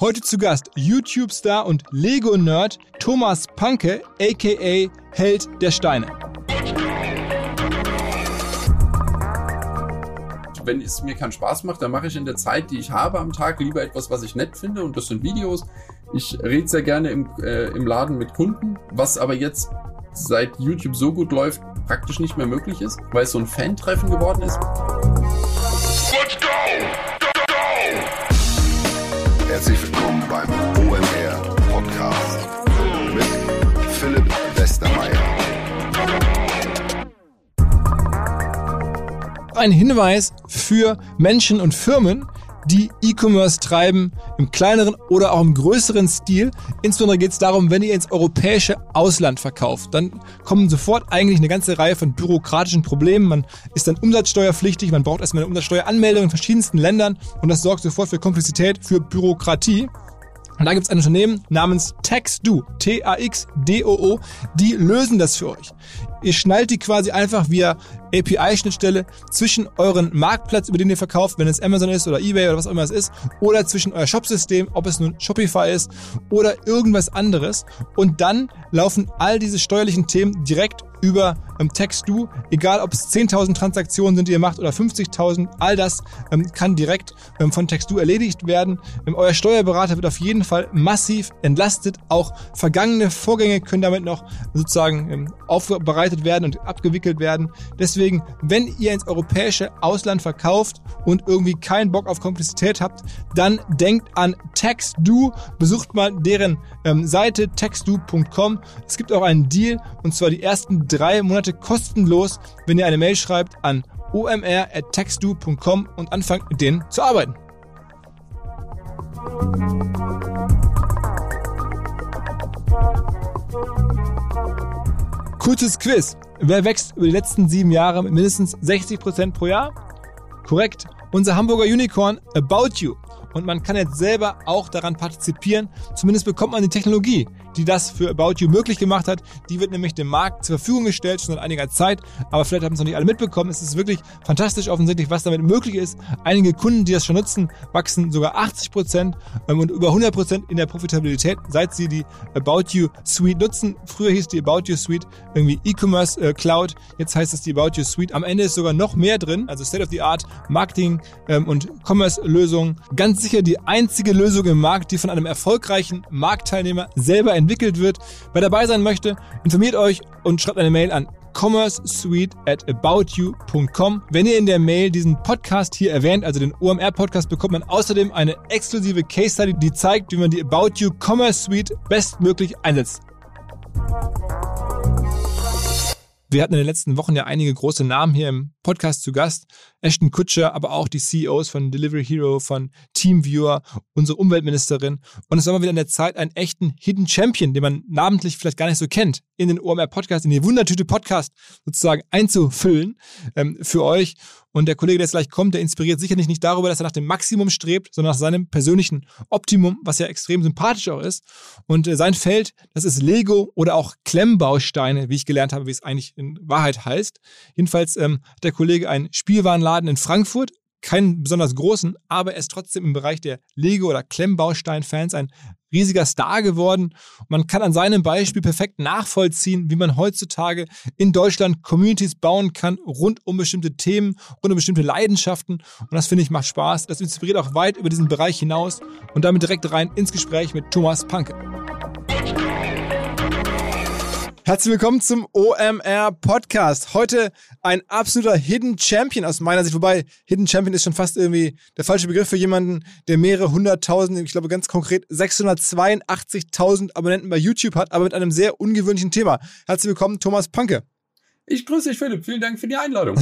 Heute zu Gast YouTube-Star und Lego-Nerd Thomas Panke, aka Held der Steine. Wenn es mir keinen Spaß macht, dann mache ich in der Zeit, die ich habe am Tag, lieber etwas, was ich nett finde und das sind Videos. Ich rede sehr gerne im, äh, im Laden mit Kunden, was aber jetzt seit YouTube so gut läuft, praktisch nicht mehr möglich ist, weil es so ein Fan-Treffen geworden ist. Ein Hinweis für Menschen und Firmen, die E-Commerce treiben, im kleineren oder auch im größeren Stil. Insbesondere geht es darum, wenn ihr ins europäische Ausland verkauft, dann kommen sofort eigentlich eine ganze Reihe von bürokratischen Problemen. Man ist dann umsatzsteuerpflichtig, man braucht erstmal eine Umsatzsteueranmeldung in verschiedensten Ländern und das sorgt sofort für Komplexität, für Bürokratie. Und da gibt es ein Unternehmen namens TaxDo, T-A-X-D-O-O, die lösen das für euch. Ihr schnallt die quasi einfach via API-Schnittstelle zwischen euren Marktplatz, über den ihr verkauft, wenn es Amazon ist oder eBay oder was auch immer es ist, oder zwischen euer Shopsystem, ob es nun Shopify ist oder irgendwas anderes. Und dann laufen all diese steuerlichen Themen direkt über ähm, TextDo, egal ob es 10.000 Transaktionen sind, die ihr macht oder 50.000, all das ähm, kann direkt ähm, von TextDo erledigt werden. Ähm, euer Steuerberater wird auf jeden Fall massiv entlastet. Auch vergangene Vorgänge können damit noch sozusagen ähm, aufbereitet werden und abgewickelt werden. Deswegen, wenn ihr ins europäische Ausland verkauft und irgendwie keinen Bock auf Komplexität habt, dann denkt an TextDo, besucht mal deren ähm, Seite textdo.com. Es gibt auch einen Deal und zwar die ersten drei Monate kostenlos, wenn ihr eine Mail schreibt an omr.textdo.com und anfangt mit denen zu arbeiten. Kurzes Quiz. Wer wächst über die letzten sieben Jahre mit mindestens 60% pro Jahr? Korrekt. Unser Hamburger Unicorn About You und man kann jetzt selber auch daran partizipieren. Zumindest bekommt man die Technologie, die das für About You möglich gemacht hat. Die wird nämlich dem Markt zur Verfügung gestellt, schon seit einiger Zeit. Aber vielleicht haben es noch nicht alle mitbekommen. Es ist wirklich fantastisch offensichtlich, was damit möglich ist. Einige Kunden, die das schon nutzen, wachsen sogar 80 Prozent ähm, und über 100 Prozent in der Profitabilität, seit sie die About You Suite nutzen. Früher hieß die About You Suite irgendwie E-Commerce äh, Cloud. Jetzt heißt es die About You Suite. Am Ende ist sogar noch mehr drin, also State of the Art Marketing ähm, und Commerce Lösungen. Ganz sicher die einzige Lösung im Markt, die von einem erfolgreichen Marktteilnehmer selber entwickelt wird. Wer dabei sein möchte, informiert euch und schreibt eine Mail an commercesuite at aboutyou.com. Wenn ihr in der Mail diesen Podcast hier erwähnt, also den OMR-Podcast, bekommt man außerdem eine exklusive Case Study, die zeigt, wie man die About You Commerce Suite bestmöglich einsetzt. Wir hatten in den letzten Wochen ja einige große Namen hier im Podcast zu Gast. Ashton Kutscher, aber auch die CEOs von Delivery Hero, von Teamviewer, unsere Umweltministerin. Und es war mal wieder in der Zeit, einen echten Hidden Champion, den man namentlich vielleicht gar nicht so kennt, in den OMR Podcast, in die Wundertüte Podcast sozusagen einzufüllen ähm, für euch. Und der Kollege, der jetzt gleich kommt, der inspiriert sicherlich nicht darüber, dass er nach dem Maximum strebt, sondern nach seinem persönlichen Optimum, was ja extrem sympathisch auch ist. Und äh, sein Feld, das ist Lego oder auch Klemmbausteine, wie ich gelernt habe, wie es eigentlich in Wahrheit heißt. Jedenfalls ähm, hat der Kollege einen Spielwarenladen in Frankfurt, keinen besonders großen, aber er ist trotzdem im Bereich der Lego- oder Klemmbaustein-Fans ein riesiger Star geworden. Man kann an seinem Beispiel perfekt nachvollziehen, wie man heutzutage in Deutschland Communities bauen kann rund um bestimmte Themen, rund um bestimmte Leidenschaften. Und das finde ich macht Spaß. Das inspiriert auch weit über diesen Bereich hinaus und damit direkt rein ins Gespräch mit Thomas Panke. Herzlich willkommen zum OMR Podcast. Heute ein absoluter Hidden Champion aus meiner Sicht. Wobei Hidden Champion ist schon fast irgendwie der falsche Begriff für jemanden, der mehrere hunderttausend, ich glaube ganz konkret 682.000 Abonnenten bei YouTube hat, aber mit einem sehr ungewöhnlichen Thema. Herzlich willkommen, Thomas Panke. Ich grüße dich, Philipp. Vielen Dank für die Einladung.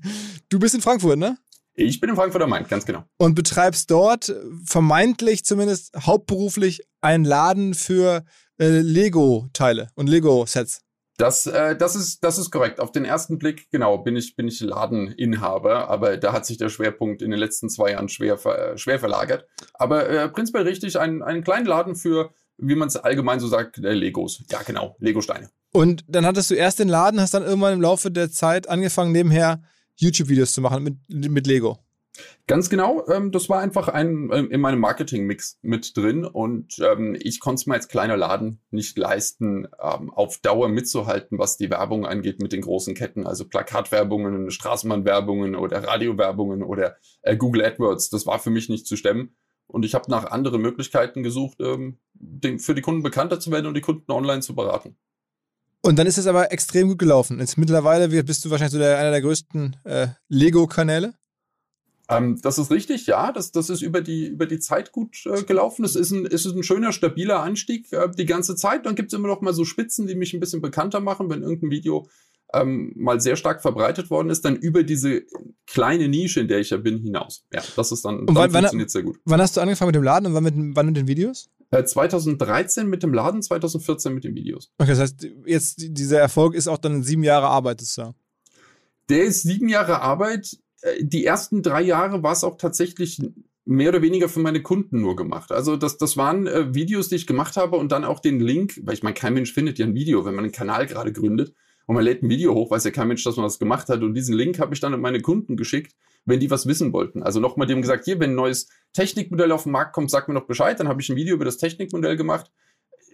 du bist in Frankfurt, ne? Ich bin in Frankfurt am Main, ganz genau. Und betreibst dort vermeintlich zumindest hauptberuflich einen Laden für äh, Lego-Teile und Lego-Sets. Das, äh, das, ist, das ist korrekt. Auf den ersten Blick, genau, bin ich, bin ich Ladeninhaber, aber da hat sich der Schwerpunkt in den letzten zwei Jahren schwer, äh, schwer verlagert. Aber äh, prinzipiell richtig, ein, einen kleinen Laden für, wie man es allgemein so sagt, äh, Legos. Ja, genau, Lego-Steine. Und dann hattest du erst den Laden, hast dann irgendwann im Laufe der Zeit angefangen, nebenher YouTube-Videos zu machen mit, mit Lego. Ganz genau, ähm, das war einfach ein ähm, in meinem Marketing-Mix mit drin und ähm, ich konnte es mir als kleiner Laden nicht leisten, ähm, auf Dauer mitzuhalten, was die Werbung angeht mit den großen Ketten, also Plakatwerbungen, Straßenbahnwerbungen oder Radiowerbungen oder äh, Google AdWords. Das war für mich nicht zu stemmen und ich habe nach anderen Möglichkeiten gesucht, ähm, den, für die Kunden bekannter zu werden und die Kunden online zu beraten. Und dann ist es aber extrem gut gelaufen. Jetzt mittlerweile bist du wahrscheinlich so der, einer der größten äh, Lego-Kanäle. Ähm, das ist richtig, ja. Das, das ist über die, über die Zeit gut äh, gelaufen. Es ist ein, es ist ein schöner, stabiler Anstieg äh, die ganze Zeit. Dann gibt es immer noch mal so Spitzen, die mich ein bisschen bekannter machen, wenn irgendein Video ähm, mal sehr stark verbreitet worden ist, dann über diese kleine Nische, in der ich ja bin, hinaus. Ja, das ist dann, und wann, dann funktioniert sehr gut. Wann hast du angefangen mit dem Laden und wann mit, wann mit den Videos? 2013 äh, mit dem Laden, 2014 mit den Videos. Okay, das heißt, jetzt dieser Erfolg ist auch dann sieben Jahre Arbeit, ist ja. Der ist sieben Jahre Arbeit. Äh, die ersten drei Jahre war es auch tatsächlich mehr oder weniger für meine Kunden nur gemacht. Also das, das waren äh, Videos, die ich gemacht habe und dann auch den Link, weil ich meine, kein Mensch findet ja ein Video, wenn man einen Kanal gerade gründet und man lädt ein Video hoch, weiß ja kein Mensch, dass man das gemacht hat. Und diesen Link habe ich dann an meine Kunden geschickt, wenn die was wissen wollten. Also nochmal dem gesagt, hier, wenn ein neues Technikmodell auf den Markt kommt, sag mir noch Bescheid. Dann habe ich ein Video über das Technikmodell gemacht.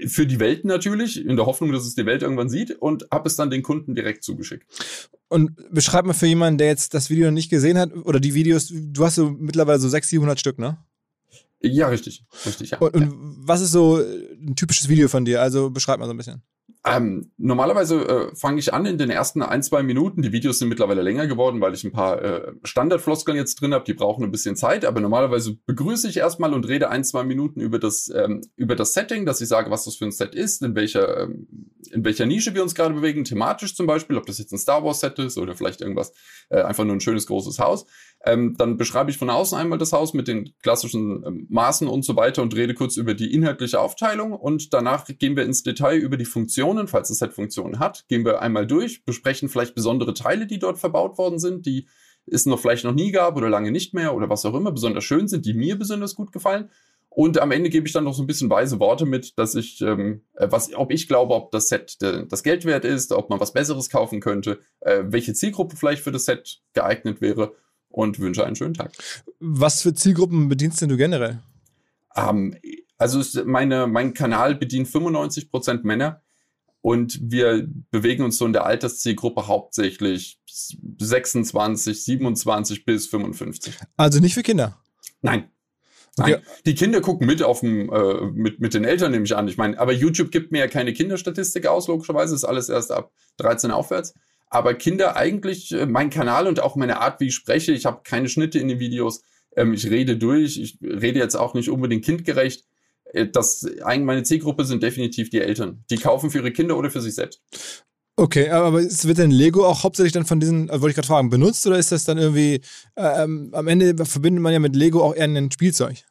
Für die Welt natürlich, in der Hoffnung, dass es die Welt irgendwann sieht und habe es dann den Kunden direkt zugeschickt. Und beschreib mal für jemanden, der jetzt das Video noch nicht gesehen hat oder die Videos, du hast so mittlerweile so 600, 700 Stück, ne? Ja, richtig. richtig ja. Und, und was ist so ein typisches Video von dir? Also beschreib mal so ein bisschen. Ähm, normalerweise äh, fange ich an in den ersten ein, zwei Minuten. Die Videos sind mittlerweile länger geworden, weil ich ein paar äh, Standardfloskeln jetzt drin habe. Die brauchen ein bisschen Zeit, aber normalerweise begrüße ich erstmal und rede ein, zwei Minuten über das, ähm, über das Setting, dass ich sage, was das für ein Set ist, in welcher, ähm, in welcher Nische wir uns gerade bewegen, thematisch zum Beispiel, ob das jetzt ein Star Wars Set ist oder vielleicht irgendwas, äh, einfach nur ein schönes großes Haus. Ähm, dann beschreibe ich von außen einmal das Haus mit den klassischen ähm, Maßen und so weiter und rede kurz über die inhaltliche Aufteilung und danach gehen wir ins Detail über die Funktionen, falls das Set Funktionen hat, gehen wir einmal durch, besprechen vielleicht besondere Teile, die dort verbaut worden sind, die es noch vielleicht noch nie gab oder lange nicht mehr oder was auch immer, besonders schön sind, die mir besonders gut gefallen. Und am Ende gebe ich dann noch so ein bisschen weise Worte mit, dass ich, ähm, äh, was, ob ich glaube, ob das Set äh, das Geld wert ist, ob man was Besseres kaufen könnte, äh, welche Zielgruppe vielleicht für das Set geeignet wäre und wünsche einen schönen Tag. Was für Zielgruppen bedienst denn du generell? Ähm, also meine, mein Kanal bedient 95% Männer und wir bewegen uns so in der Alterszielgruppe hauptsächlich 26, 27 bis 55. Also nicht für Kinder? Nein. Nein. Okay. Die Kinder gucken mit auf dem, äh, mit, mit den Eltern, nehme ich an. Ich meine, aber YouTube gibt mir ja keine Kinderstatistik aus, logischerweise. ist alles erst ab 13 aufwärts. Aber Kinder eigentlich, äh, mein Kanal und auch meine Art, wie ich spreche, ich habe keine Schnitte in den Videos, ähm, ich rede durch, ich rede jetzt auch nicht unbedingt kindgerecht. Äh, das, meine Zielgruppe sind definitiv die Eltern. Die kaufen für ihre Kinder oder für sich selbst. Okay, aber wird denn Lego auch hauptsächlich dann von diesen, also wollte ich gerade fragen, benutzt oder ist das dann irgendwie, ähm, am Ende verbindet man ja mit Lego auch eher ein Spielzeug?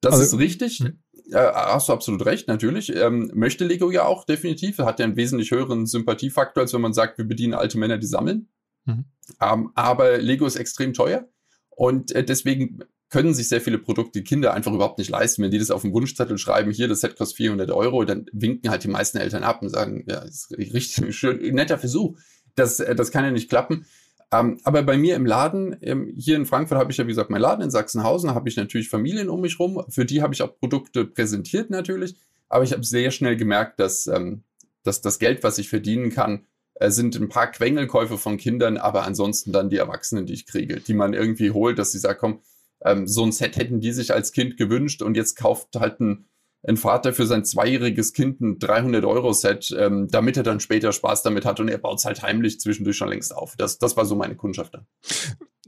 Das also, ist richtig. Hm. Äh, hast du absolut recht, natürlich. Ähm, möchte Lego ja auch definitiv. Hat ja einen wesentlich höheren Sympathiefaktor, als wenn man sagt, wir bedienen alte Männer, die sammeln. Mhm. Ähm, aber Lego ist extrem teuer und äh, deswegen können sich sehr viele Produkte Kinder einfach überhaupt nicht leisten. Wenn die das auf dem Wunschzettel schreiben, hier, das Set kostet 400 Euro, dann winken halt die meisten Eltern ab und sagen, ja, ist richtig schön, netter Versuch. Das, äh, das kann ja nicht klappen. Ähm, aber bei mir im Laden, ähm, hier in Frankfurt habe ich ja, wie gesagt, meinen Laden in Sachsenhausen, habe ich natürlich Familien um mich rum. Für die habe ich auch Produkte präsentiert natürlich. Aber ich habe sehr schnell gemerkt, dass, ähm, dass das Geld, was ich verdienen kann, äh, sind ein paar Quengelkäufe von Kindern, aber ansonsten dann die Erwachsenen, die ich kriege, die man irgendwie holt, dass sie sagen, komm, ähm, so ein Set hätten die sich als Kind gewünscht und jetzt kauft halt ein ein Vater für sein zweijähriges Kind ein 300-Euro-Set, ähm, damit er dann später Spaß damit hat und er baut es halt heimlich zwischendurch schon längst auf. Das, das war so meine Kundschaft dann.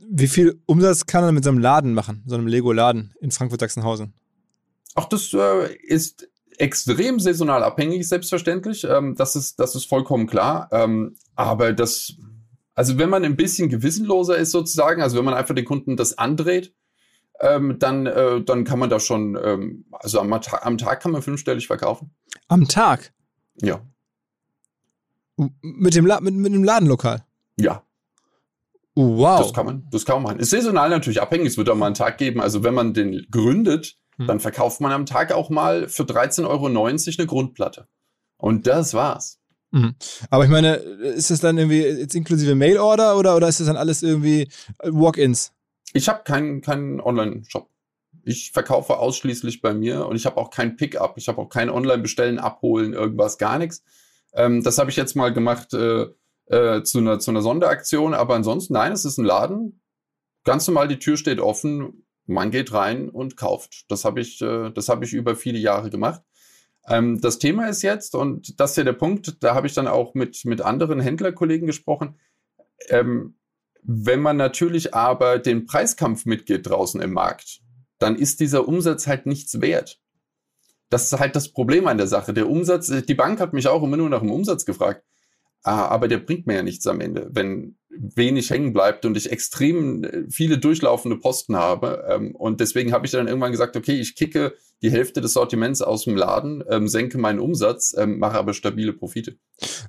Wie viel Umsatz kann er mit so einem Laden machen, so einem Lego-Laden in Frankfurt-Sachsenhausen? Ach, das äh, ist extrem saisonal abhängig, selbstverständlich. Ähm, das, ist, das ist vollkommen klar. Ähm, aber das, also wenn man ein bisschen gewissenloser ist sozusagen, also wenn man einfach den Kunden das andreht, ähm, dann, äh, dann kann man da schon, ähm, also am, am, Tag kann man fünfstellig verkaufen. Am Tag? Ja. Mit dem, La mit, mit dem Ladenlokal? Ja. Wow. Das kann man, das kann man machen. Ist saisonal natürlich abhängig. Es wird auch mal einen Tag geben. Also wenn man den gründet, hm. dann verkauft man am Tag auch mal für 13,90 Euro eine Grundplatte. Und das war's. Mhm. Aber ich meine, ist das dann irgendwie jetzt inklusive Mailorder oder, oder ist das dann alles irgendwie Walk-ins? Ich habe keinen keinen Online-Shop. Ich verkaufe ausschließlich bei mir und ich habe auch kein Pickup. Ich habe auch kein Online-Bestellen, Abholen, irgendwas, gar nichts. Ähm, das habe ich jetzt mal gemacht äh, äh, zu, einer, zu einer Sonderaktion, aber ansonsten, nein, es ist ein Laden. Ganz normal, die Tür steht offen, man geht rein und kauft. Das habe ich, äh, das ich über viele Jahre gemacht. Ähm, das Thema ist jetzt, und das ist ja der Punkt, da habe ich dann auch mit, mit anderen Händlerkollegen gesprochen, ähm, wenn man natürlich aber den Preiskampf mitgeht draußen im Markt, dann ist dieser Umsatz halt nichts wert. Das ist halt das Problem an der Sache. Der Umsatz, die Bank hat mich auch immer nur nach dem Umsatz gefragt. Ah, aber der bringt mir ja nichts am Ende, wenn wenig hängen bleibt und ich extrem äh, viele durchlaufende Posten habe. Ähm, und deswegen habe ich dann irgendwann gesagt, okay, ich kicke die Hälfte des Sortiments aus dem Laden, ähm, senke meinen Umsatz, ähm, mache aber stabile Profite.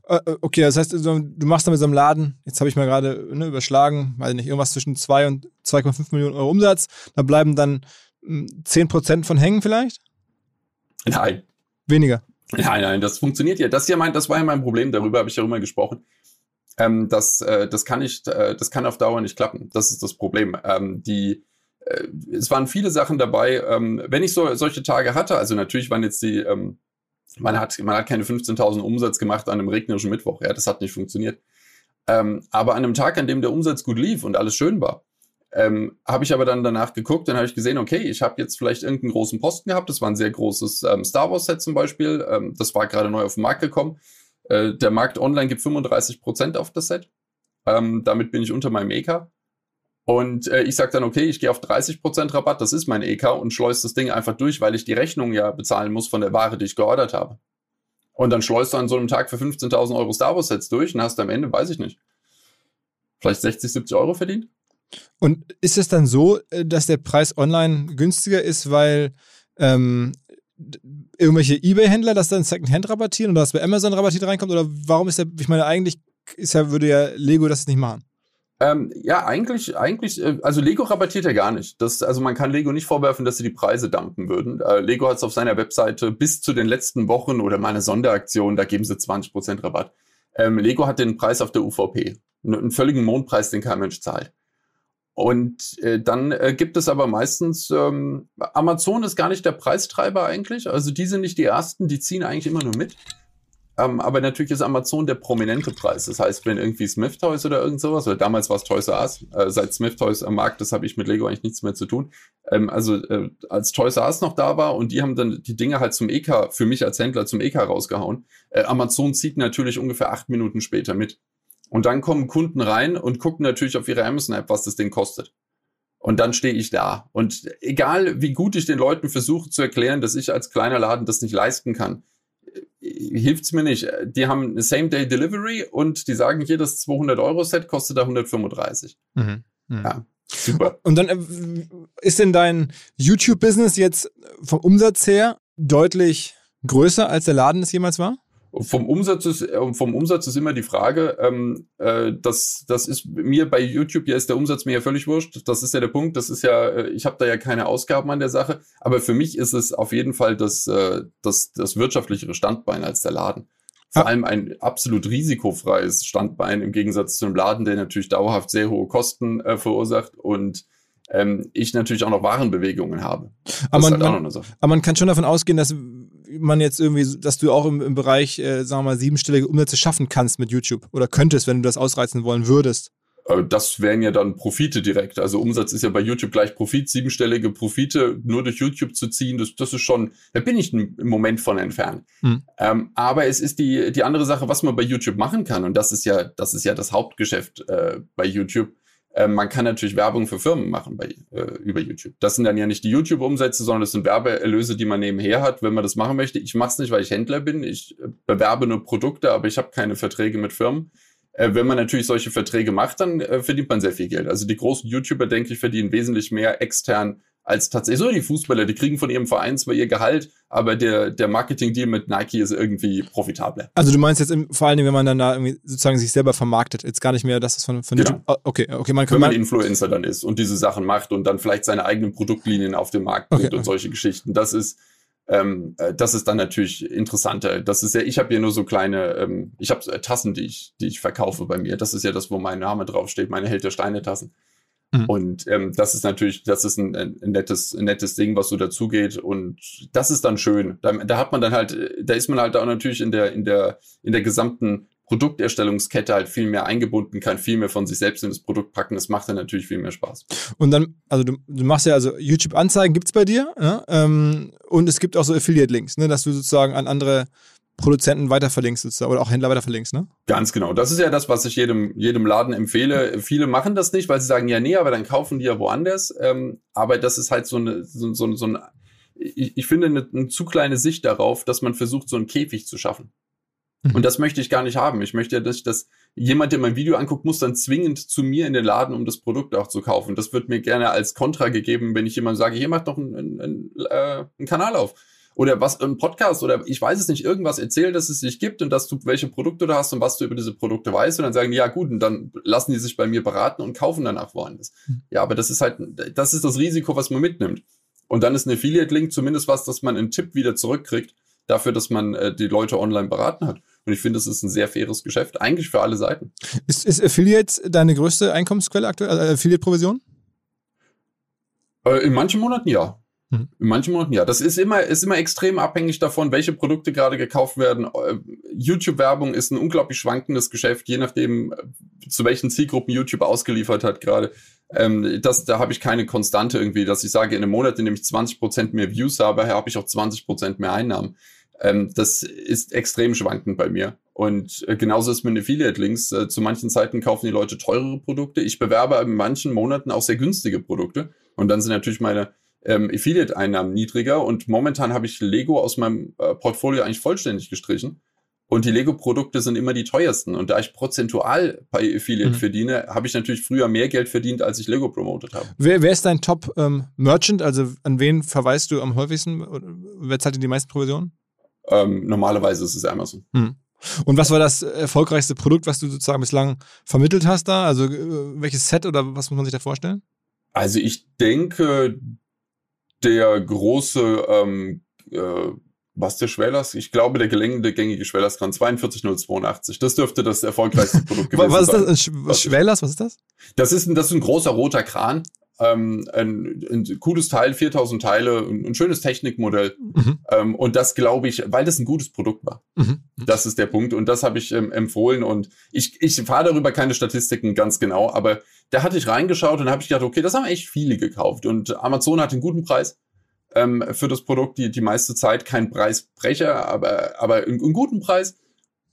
Äh, äh okay, das heißt, du machst dann mit so einem Laden, jetzt habe ich mal gerade ne, überschlagen, weiß nicht, irgendwas zwischen 2 und 2,5 Millionen Euro Umsatz. Da bleiben dann 10 hm, Prozent von hängen vielleicht? Nein. Weniger. Nein, nein, das funktioniert ja. Das ist ja mein, das war ja mein Problem, darüber habe ich ja immer gesprochen. Ähm, das, äh, das kann nicht, äh, das kann auf Dauer nicht klappen. Das ist das Problem. Ähm, die, äh, es waren viele Sachen dabei. Ähm, wenn ich so solche Tage hatte, also natürlich waren jetzt die, ähm, man hat, man hat keine 15.000 Umsatz gemacht an einem regnerischen Mittwoch. Ja, das hat nicht funktioniert. Ähm, aber an einem Tag, an dem der Umsatz gut lief und alles schön war, ähm, habe ich aber dann danach geguckt, dann habe ich gesehen, okay, ich habe jetzt vielleicht irgendeinen großen Posten gehabt. Das war ein sehr großes ähm, Star Wars Set zum Beispiel. Ähm, das war gerade neu auf den Markt gekommen. Äh, der Markt online gibt 35 Prozent auf das Set. Ähm, damit bin ich unter meinem EK. Und äh, ich sage dann, okay, ich gehe auf 30 Prozent Rabatt, das ist mein EK und schleus das Ding einfach durch, weil ich die Rechnung ja bezahlen muss von der Ware, die ich geordert habe. Und dann schleust du an so einem Tag für 15.000 Euro Star Wars Sets durch und hast am Ende, weiß ich nicht, vielleicht 60, 70 Euro verdient. Und ist es dann so, äh, dass der Preis online günstiger ist, weil ähm, irgendwelche Ebay-Händler das dann Secondhand rabattieren oder dass bei Amazon rabattiert reinkommt? Oder warum ist der, ich meine, eigentlich ist ja, würde ja Lego das nicht machen. Ähm, ja, eigentlich, eigentlich, äh, also Lego rabattiert ja gar nicht. Das, also man kann Lego nicht vorwerfen, dass sie die Preise dumpen würden. Äh, Lego hat es auf seiner Webseite bis zu den letzten Wochen oder mal eine Sonderaktion, da geben sie 20% Rabatt. Ähm, Lego hat den Preis auf der UVP. Einen völligen Mondpreis, den kein Mensch zahlt. Und äh, dann äh, gibt es aber meistens, ähm, Amazon ist gar nicht der Preistreiber eigentlich. Also die sind nicht die ersten, die ziehen eigentlich immer nur mit. Ähm, aber natürlich ist Amazon der prominente Preis. Das heißt, wenn irgendwie Smith Toys oder irgend sowas, oder damals war es Toys R Us, äh, seit Smith Toys am Markt, das habe ich mit Lego eigentlich nichts mehr zu tun. Ähm, also äh, als Toys R Us noch da war und die haben dann die Dinge halt zum EK, für mich als Händler zum EK rausgehauen. Äh, Amazon zieht natürlich ungefähr acht Minuten später mit. Und dann kommen Kunden rein und gucken natürlich auf ihre Amazon-App, was das Ding kostet. Und dann stehe ich da. Und egal, wie gut ich den Leuten versuche zu erklären, dass ich als kleiner Laden das nicht leisten kann, hilft's mir nicht. Die haben eine Same-Day-Delivery und die sagen, hier das 200-Euro-Set kostet da 135. Mhm. Mhm. Ja, super. Und dann äh, ist denn dein YouTube-Business jetzt vom Umsatz her deutlich größer, als der Laden es jemals war? Vom Umsatz ist, äh, vom Umsatz ist immer die Frage, ähm, äh, das, das ist mir bei YouTube, ja ist der Umsatz mir ja völlig wurscht. Das ist ja der Punkt. Das ist ja, äh, ich habe da ja keine Ausgaben an der Sache. Aber für mich ist es auf jeden Fall das, äh, das, das wirtschaftlichere Standbein als der Laden. Vor ja. allem ein absolut risikofreies Standbein im Gegensatz zu einem Laden, der natürlich dauerhaft sehr hohe Kosten äh, verursacht und ähm, ich natürlich auch noch Warenbewegungen habe. aber man, halt man, aber man kann schon davon ausgehen, dass man jetzt irgendwie, dass du auch im, im Bereich, äh, sagen wir mal, siebenstellige Umsätze schaffen kannst mit YouTube oder könntest, wenn du das ausreizen wollen würdest. Äh, das wären ja dann Profite direkt. Also Umsatz ist ja bei YouTube gleich Profit, siebenstellige Profite nur durch YouTube zu ziehen, das, das ist schon, da bin ich im Moment von entfernt. Hm. Ähm, aber es ist die, die andere Sache, was man bei YouTube machen kann, und das ist ja, das ist ja das Hauptgeschäft äh, bei YouTube ähm, man kann natürlich Werbung für Firmen machen bei, äh, über YouTube. Das sind dann ja nicht die YouTube-Umsätze, sondern das sind Werbeerlöse, die man nebenher hat, wenn man das machen möchte. Ich mache es nicht, weil ich Händler bin. Ich äh, bewerbe nur Produkte, aber ich habe keine Verträge mit Firmen. Äh, wenn man natürlich solche Verträge macht, dann äh, verdient man sehr viel Geld. Also die großen YouTuber, denke ich, verdienen wesentlich mehr extern als tatsächlich so die Fußballer, die kriegen von ihrem Verein zwar ihr Gehalt, aber der, der Marketing-Deal mit Nike ist irgendwie profitabler. Also du meinst jetzt im, vor allen Dingen, wenn man dann da irgendwie sozusagen sich selber vermarktet, jetzt gar nicht mehr, dass das von, von genau. YouTube, okay, okay, man kann Wenn man Influencer dann ist und diese Sachen macht und dann vielleicht seine eigenen Produktlinien auf den Markt bringt okay, und okay. solche Geschichten, das ist, ähm, äh, das ist dann natürlich interessanter. Das ist ja, ich habe ja nur so kleine, ähm, ich habe Tassen, die ich, die ich verkaufe bei mir. Das ist ja das, wo mein Name draufsteht, meine Held der Steine Tassen. Mhm. Und ähm, das ist natürlich, das ist ein, ein, nettes, ein nettes Ding, was so dazugeht. Und das ist dann schön. Da, da hat man dann halt, da ist man halt auch natürlich in der, in der, in der gesamten Produkterstellungskette halt viel mehr eingebunden, kann viel mehr von sich selbst in das Produkt packen. Das macht dann natürlich viel mehr Spaß. Und dann, also du, du machst ja also YouTube-Anzeigen gibt es bei dir ja? ähm, und es gibt auch so Affiliate-Links, ne, dass du sozusagen an andere Produzenten weiterverlinkst sozusagen oder auch Händler weiterverlinkst, ne? Ganz genau. Das ist ja das, was ich jedem, jedem Laden empfehle. Viele machen das nicht, weil sie sagen, ja, nee, aber dann kaufen die ja woanders. Ähm, aber das ist halt so eine, so, so, so ein, ich, ich finde eine, eine zu kleine Sicht darauf, dass man versucht, so einen Käfig zu schaffen. Mhm. Und das möchte ich gar nicht haben. Ich möchte ja, dass, dass jemand, der mein Video anguckt, muss dann zwingend zu mir in den Laden, um das Produkt auch zu kaufen. Das wird mir gerne als Kontra gegeben, wenn ich jemand sage, hier macht doch einen, einen, einen, äh, einen Kanal auf oder was ein Podcast oder ich weiß es nicht, irgendwas erzählen, dass es sich gibt und dass du welche Produkte du hast und was du über diese Produkte weißt und dann sagen die, ja gut, und dann lassen die sich bei mir beraten und kaufen danach woanders. Mhm. Ja, aber das ist halt, das ist das Risiko, was man mitnimmt. Und dann ist ein Affiliate-Link zumindest was, dass man einen Tipp wieder zurückkriegt, dafür, dass man äh, die Leute online beraten hat. Und ich finde, das ist ein sehr faires Geschäft, eigentlich für alle Seiten. Ist, ist Affiliate deine größte Einkommensquelle aktuell, also Affiliate-Provision? Äh, in manchen Monaten ja. Mhm. In manchen Monaten ja. Das ist immer, ist immer extrem abhängig davon, welche Produkte gerade gekauft werden. Äh, YouTube-Werbung ist ein unglaublich schwankendes Geschäft, je nachdem, äh, zu welchen Zielgruppen YouTube ausgeliefert hat gerade. Ähm, da habe ich keine Konstante irgendwie, dass ich sage, in einem Monat, in dem ich 20% mehr Views habe, habe ich auch 20% mehr Einnahmen. Ähm, das ist extrem schwankend bei mir. Und äh, genauso ist mit Affiliate-Links. Äh, zu manchen Zeiten kaufen die Leute teurere Produkte. Ich bewerbe in manchen Monaten auch sehr günstige Produkte. Und dann sind natürlich meine ähm, Affiliate-Einnahmen niedriger und momentan habe ich Lego aus meinem äh, Portfolio eigentlich vollständig gestrichen. Und die Lego-Produkte sind immer die teuersten. Und da ich prozentual bei Affiliate mhm. verdiene, habe ich natürlich früher mehr Geld verdient, als ich Lego promotet habe. Wer, wer ist dein Top-Merchant? Ähm, also an wen verweist du am häufigsten? Wer zahlt dir die meisten Provisionen? Ähm, normalerweise ist es Amazon. Mhm. Und was war das erfolgreichste Produkt, was du sozusagen bislang vermittelt hast da? Also äh, welches Set oder was muss man sich da vorstellen? Also ich denke, der große, ähm, äh, was der Schwellers? Ich glaube, der gelenkende gängige Schwellerskran 42082. Das dürfte das erfolgreichste Produkt gewesen sein. Was ist das? Sch Schwellers, was ist das? Das ist ein, das ist ein großer roter Kran. Ähm, ein, ein cooles Teil, 4000 Teile, ein, ein schönes Technikmodell. Mhm. Ähm, und das glaube ich, weil das ein gutes Produkt war. Mhm. Das ist der Punkt. Und das habe ich ähm, empfohlen. Und ich, ich fahre darüber keine Statistiken ganz genau, aber da hatte ich reingeschaut und habe ich gedacht, okay, das haben echt viele gekauft. Und Amazon hat einen guten Preis ähm, für das Produkt, die, die meiste Zeit kein Preisbrecher, aber, aber einen, einen guten Preis.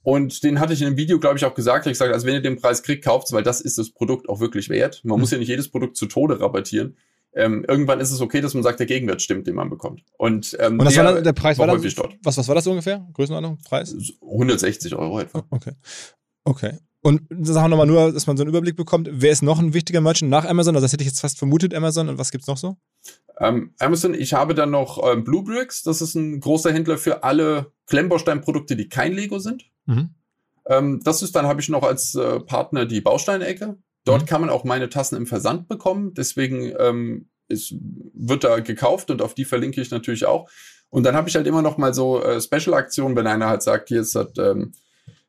Und den hatte ich in dem Video, glaube ich, auch gesagt. Ich sage, also wenn ihr den Preis kriegt, kauft's, weil das ist das Produkt auch wirklich wert. Man mhm. muss ja nicht jedes Produkt zu Tode rabattieren. Ähm, irgendwann ist es okay, dass man sagt, der Gegenwert stimmt, den man bekommt. Und, ähm, und das der, war der Preis war, war das, dort. Was, was war das ungefähr? Größenordnung? Preis? 160 Euro etwa. Okay. Okay. Und sagen wir nochmal nur, dass man so einen Überblick bekommt. Wer ist noch ein wichtiger Merchant nach Amazon? Also das hätte ich jetzt fast vermutet, Amazon. Und was gibt's noch so? Ähm, Amazon, ich habe dann noch ähm, Bluebricks. Das ist ein großer Händler für alle Klemmbausteinprodukte, die kein Lego sind. Mhm. Ähm, das ist dann, habe ich noch als äh, Partner die Bausteinecke. Dort mhm. kann man auch meine Tassen im Versand bekommen. Deswegen ähm, ist, wird da gekauft und auf die verlinke ich natürlich auch. Und dann habe ich halt immer noch mal so äh, Special-Aktionen, wenn einer halt sagt, hier ist das, ähm,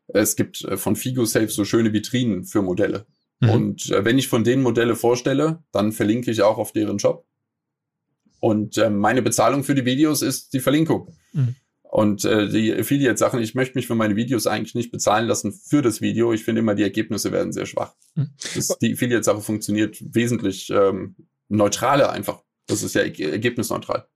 es gibt äh, von Figo Safe so schöne Vitrinen für Modelle. Mhm. Und äh, wenn ich von denen Modelle vorstelle, dann verlinke ich auch auf deren Shop. Und äh, meine Bezahlung für die Videos ist die Verlinkung. Mhm. Und äh, die Affiliate-Sachen, ich möchte mich für meine Videos eigentlich nicht bezahlen lassen für das Video. Ich finde immer, die Ergebnisse werden sehr schwach. Mhm. Das, die Affiliate-Sache funktioniert wesentlich ähm, neutraler einfach. Das ist ja ergebnisneutral.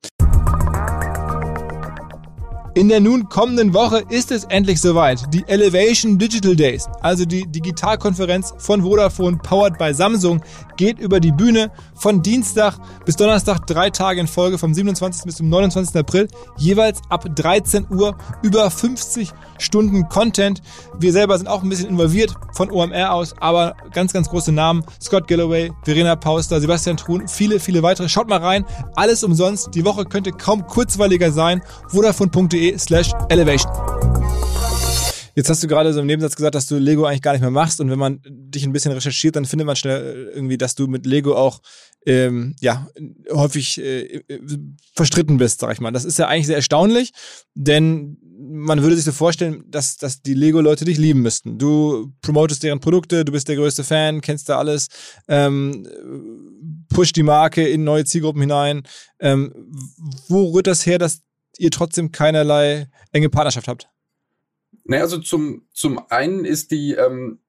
In der nun kommenden Woche ist es endlich soweit. Die Elevation Digital Days, also die Digitalkonferenz von Vodafone powered by Samsung, geht über die Bühne von Dienstag bis Donnerstag, drei Tage in Folge, vom 27. bis zum 29. April, jeweils ab 13 Uhr über 50 Stunden Content. Wir selber sind auch ein bisschen involviert von OMR aus, aber ganz, ganz große Namen. Scott Galloway, Verena Pauster, Sebastian Truhn, viele, viele weitere. Schaut mal rein. Alles umsonst. Die Woche könnte kaum kurzweiliger sein. Vodafone.de slash elevation. Jetzt hast du gerade so im Nebensatz gesagt, dass du Lego eigentlich gar nicht mehr machst. Und wenn man dich ein bisschen recherchiert, dann findet man schnell irgendwie, dass du mit Lego auch ähm, ja, häufig äh, äh, verstritten bist, sag ich mal. Das ist ja eigentlich sehr erstaunlich, denn man würde sich so vorstellen, dass, dass die Lego-Leute dich lieben müssten. Du promotest deren Produkte, du bist der größte Fan, kennst da alles, ähm, push die Marke in neue Zielgruppen hinein. Ähm, wo rührt das her, dass ihr trotzdem keinerlei enge Partnerschaft habt? Naja, also zum, zum einen ist die, ähm,